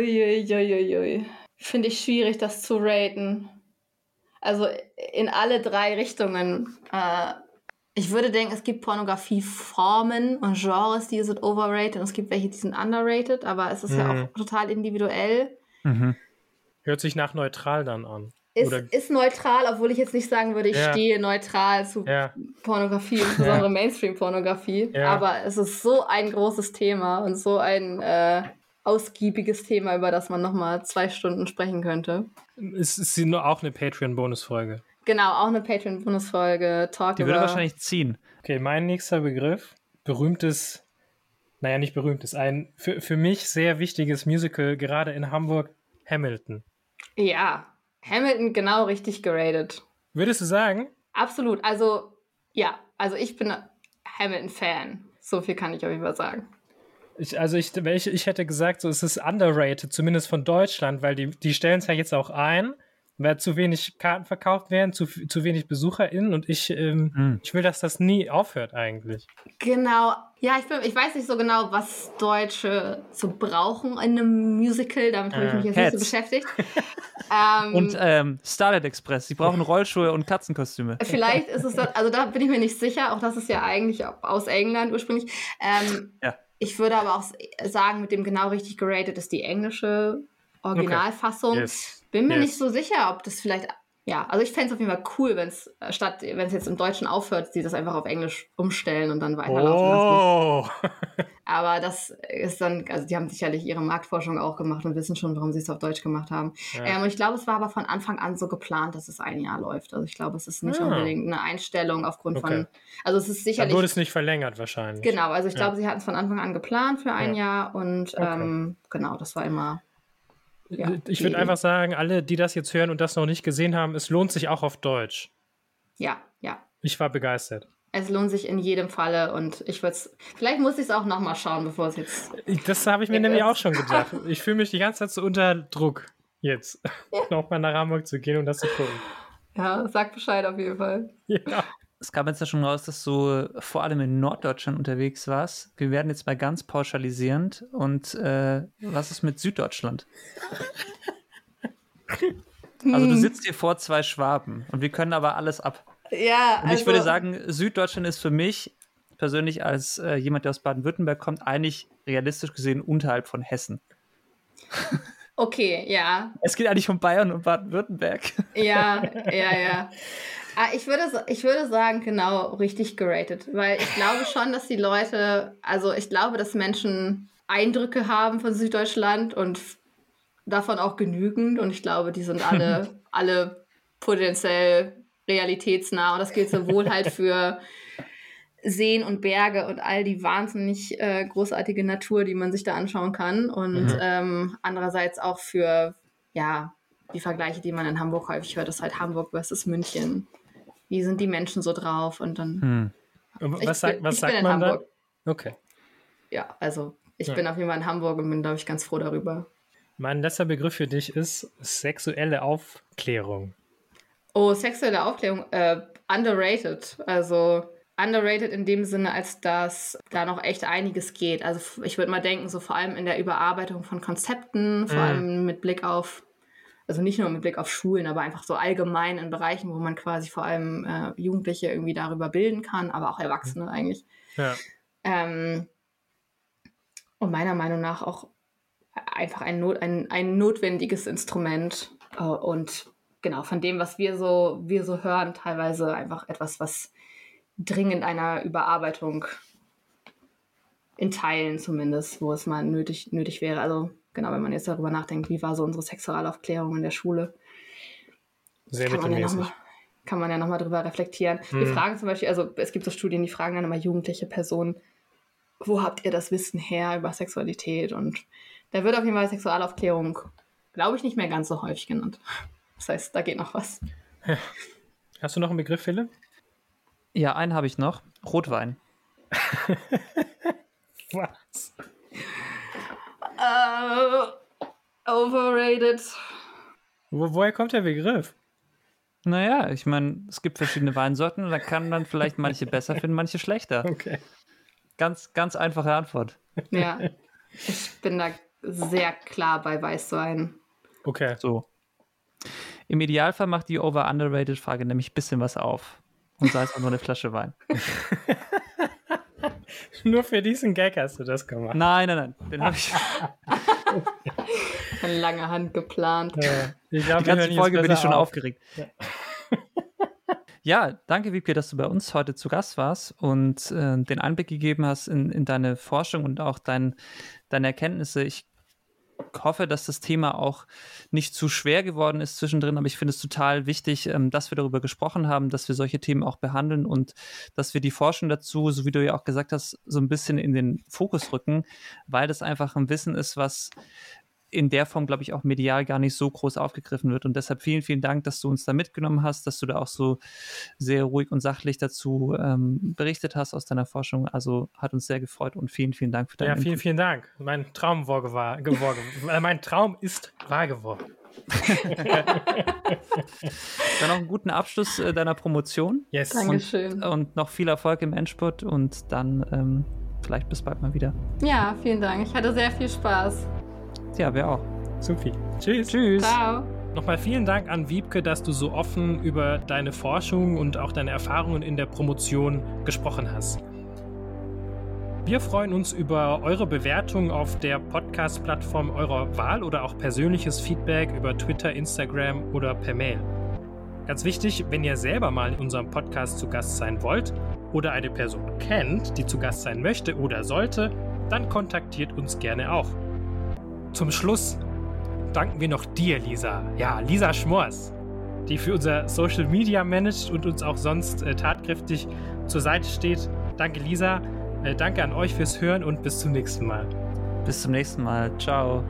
Uiuiuiui. Finde ich schwierig, das zu raten. Also in alle drei Richtungen. Äh, ich würde denken, es gibt Pornografieformen und Genres, die sind overrated und es gibt welche, die sind underrated, aber es ist ja Mhm. auch total individuell. Mhm. Hört sich nach neutral dann an. Ist, Oder- ist neutral, obwohl ich jetzt nicht sagen würde, ich Ja. stehe neutral zu Ja, Pornografie, insbesondere Mainstream-Pornografie. Ja. Aber es ist so ein großes Thema und so ein äh, ausgiebiges Thema, über das man nochmal zwei Stunden sprechen könnte. es ist nur auch eine Patreon-Bonusfolge. Genau, auch eine Patreon-Bundesfolge. Talk Die würde wahrscheinlich ziehen. Okay, mein nächster Begriff, berühmtes, naja, nicht berühmtes, ein für, für mich sehr wichtiges Musical, gerade in Hamburg, Hamilton. Ja, Hamilton genau richtig geratet. Würdest du sagen? Absolut. Also, ja, also ich bin Hamilton-Fan. So viel kann ich auf jeden Fall sagen. Ich, also ich, welche, ich hätte gesagt, so es ist underrated, zumindest von Deutschland, weil die, die stellen es ja jetzt auch ein, weil zu wenig Karten verkauft werden, zu, zu wenig BesucherInnen und ich, ähm, Hm. ich will, dass das nie aufhört eigentlich. Genau. Ja, ich, bin, ich weiß nicht so genau, was Deutsche so brauchen in einem Musical. Damit habe ich Äh, mich jetzt Cats. nicht so beschäftigt. <laughs> ähm, Und ähm, Starlight Express, die brauchen Rollschuhe und Katzenkostüme. Vielleicht ist es, das, also da bin ich mir nicht sicher. Auch das ist ja eigentlich aus England ursprünglich. Ähm, Ja. Ich würde aber auch sagen, mit dem genau richtig geratet ist die englische Originalfassung. Yes. Bin mir Yes. nicht so sicher, ob das vielleicht. Ja, also ich fände es auf jeden Fall cool, wenn es statt, wenn es jetzt im Deutschen aufhört, sie das einfach auf Englisch umstellen und dann weiterlaufen lassen. Oh! <laughs> Aber das ist dann, also die haben sicherlich ihre Marktforschung auch gemacht und wissen schon, warum sie es auf Deutsch gemacht haben. Ja. Ähm, und ich glaube, es war aber von Anfang an so geplant, dass es ein Jahr läuft. Also ich glaube, es ist nicht Ah. unbedingt eine Einstellung aufgrund Okay. von. Also es ist Dann sicherlich. wurde es nicht verlängert wahrscheinlich. Genau, also ich Ja. glaube, sie hatten es von Anfang an geplant für ein Ja. Jahr und Okay. ähm, genau, das war immer. Ja, ich würde einfach sagen, alle, die das jetzt hören und das noch nicht gesehen haben, es lohnt sich auch auf Deutsch. Ja, ja. Ich war begeistert. Es lohnt sich in jedem Falle und ich würde es. Vielleicht muss ich es auch nochmal schauen, bevor es jetzt. Das habe ich mir Ja, nämlich auch schon gedacht. <laughs> Ich fühle mich die ganze Zeit so unter Druck, jetzt <laughs> nochmal nach Hamburg zu gehen und das zu gucken. Ja, sag Bescheid auf jeden Fall. Ja. Es kam jetzt ja schon raus, dass du vor allem in Norddeutschland unterwegs warst. Wir werden jetzt mal ganz pauschalisierend. Und äh, was ist mit Süddeutschland? <laughs> Also du sitzt hier vor zwei Schwaben und wir können aber alles ab. Ja, Und ich würde sagen, Süddeutschland ist für mich persönlich als äh, jemand, der aus Baden-Württemberg kommt, eigentlich realistisch gesehen unterhalb von Hessen. Okay, ja. Es geht eigentlich um Bayern und Baden-Württemberg. Ja, <laughs> ja, ja. Ah, ich, würde, ich würde sagen, genau richtig geratet, weil ich glaube schon, dass die Leute, also ich glaube, dass Menschen Eindrücke haben von Süddeutschland und davon auch genügend und ich glaube, die sind alle, <laughs> alle potenziell realitätsnah und das gilt sowohl halt für Seen und Berge und all die wahnsinnig äh, großartige Natur, die man sich da anschauen kann und Mhm. ähm, andererseits auch für, ja, die Vergleiche, die man in Hamburg häufig hört, ist halt Hamburg versus München. Wie sind die Menschen so drauf? Und dann. Hm. Und Ich was, sagt- bin- was ich sagt bin in man dann? Hamburg. Okay. Ja, also ich Ja. bin auf jeden Fall in Hamburg und bin, glaube ich, ganz froh darüber. Mein letzter Begriff für dich ist sexuelle Aufklärung. Oh, sexuelle Aufklärung, äh, underrated. Also underrated in dem Sinne, als dass da noch echt einiges geht. Also ich würde mal denken, so vor allem in der Überarbeitung von Konzepten, vor Mhm. allem mit Blick auf, also nicht nur mit Blick auf Schulen, aber einfach so allgemein in Bereichen, wo man quasi vor allem äh, Jugendliche irgendwie darüber bilden kann, aber auch Erwachsene eigentlich. Ja. Ähm, und meiner Meinung nach auch einfach ein, Not, ein, ein notwendiges Instrument. Äh, und genau, von dem, was wir so, wir so hören, teilweise einfach etwas, was dringend einer Überarbeitung in Teilen zumindest, wo es mal nötig, nötig wäre. Also genau, wenn man jetzt darüber nachdenkt, wie war so unsere Sexualaufklärung in der Schule. Sehr kann man, ja noch mal, kann man ja nochmal drüber reflektieren. Wir Hm. fragen zum Beispiel, also es gibt so Studien, die fragen dann immer jugendliche Personen, wo habt ihr das Wissen her über Sexualität? Und da wird auf jeden Fall Sexualaufklärung, glaube ich, nicht mehr ganz so häufig genannt. Das heißt, da geht noch was. <laughs> Hast du noch einen Begriff, Philipp? Ja, einen habe ich noch. Rotwein. <laughs> Was? Äh, overrated. Wo, woher kommt der Begriff? Naja, ich meine, es gibt verschiedene Weinsorten und da kann man vielleicht manche besser finden, manche schlechter. Okay. Ganz, ganz einfache Antwort. Ja, ich bin da sehr klar bei Weißwein. Okay. So. Im Idealfall macht die Over-Underrated-Frage nämlich ein bisschen was auf. Und sei es auch nur eine Flasche Wein. <laughs> <laughs> Nur für diesen Gag hast du das gemacht. Nein, nein, nein. Den habe ich. <laughs> <laughs> Von langer Hand geplant. Ja. Ich glaube, Die ganze Folge bin ich schon aufgeregt. Ja, danke, Wiebke, dass du bei uns heute zu Gast warst und äh, den Einblick gegeben hast in, in deine Forschung und auch dein, deine Erkenntnisse. Ich hoffe, dass das Thema auch nicht zu schwer geworden ist zwischendrin, aber ich finde es total wichtig, ähm, dass wir darüber gesprochen haben, dass wir solche Themen auch behandeln und dass wir die Forschung dazu, so wie du ja auch gesagt hast, so ein bisschen in den Fokus rücken, weil das einfach ein Wissen ist, was in der Form, glaube ich, auch medial gar nicht so groß aufgegriffen wird. Und deshalb vielen, vielen Dank, dass du uns da mitgenommen hast, dass du da auch so sehr ruhig und sachlich dazu ähm, berichtet hast aus deiner Forschung. Also hat uns sehr gefreut und vielen, vielen Dank für deinen Ja, vielen, Input. vielen Dank. Mein Traum war geworden. äh, mein Traum ist wahr geworden. <laughs> Dann noch einen guten Abschluss äh, deiner Promotion Yes. Dankeschön. und noch viel Erfolg im Endspurt und dann ähm, vielleicht bis bald mal wieder. Ja, vielen Dank. Ich hatte sehr viel Spaß. Ja, wir auch. Sophie. Tschüss. Tschüss. Ciao. Nochmal vielen Dank an Wiebke, dass du so offen über deine Forschung und auch deine Erfahrungen in der Promotion gesprochen hast. Wir freuen uns über eure Bewertung auf der Podcast-Plattform eurer Wahl oder auch persönliches Feedback über Twitter, Instagram oder per Mail. Ganz wichtig, wenn ihr selber mal in unserem Podcast zu Gast sein wollt oder eine Person kennt, die zu Gast sein möchte oder sollte, dann kontaktiert uns gerne auch. Zum Schluss danken wir noch dir, Lisa. Ja, Lisa Schmors, die für unser Social Media managt und uns auch sonst äh, tatkräftig zur Seite steht. Danke, Lisa. Äh, danke an euch fürs Hören und bis zum nächsten Mal. Bis zum nächsten Mal. Ciao.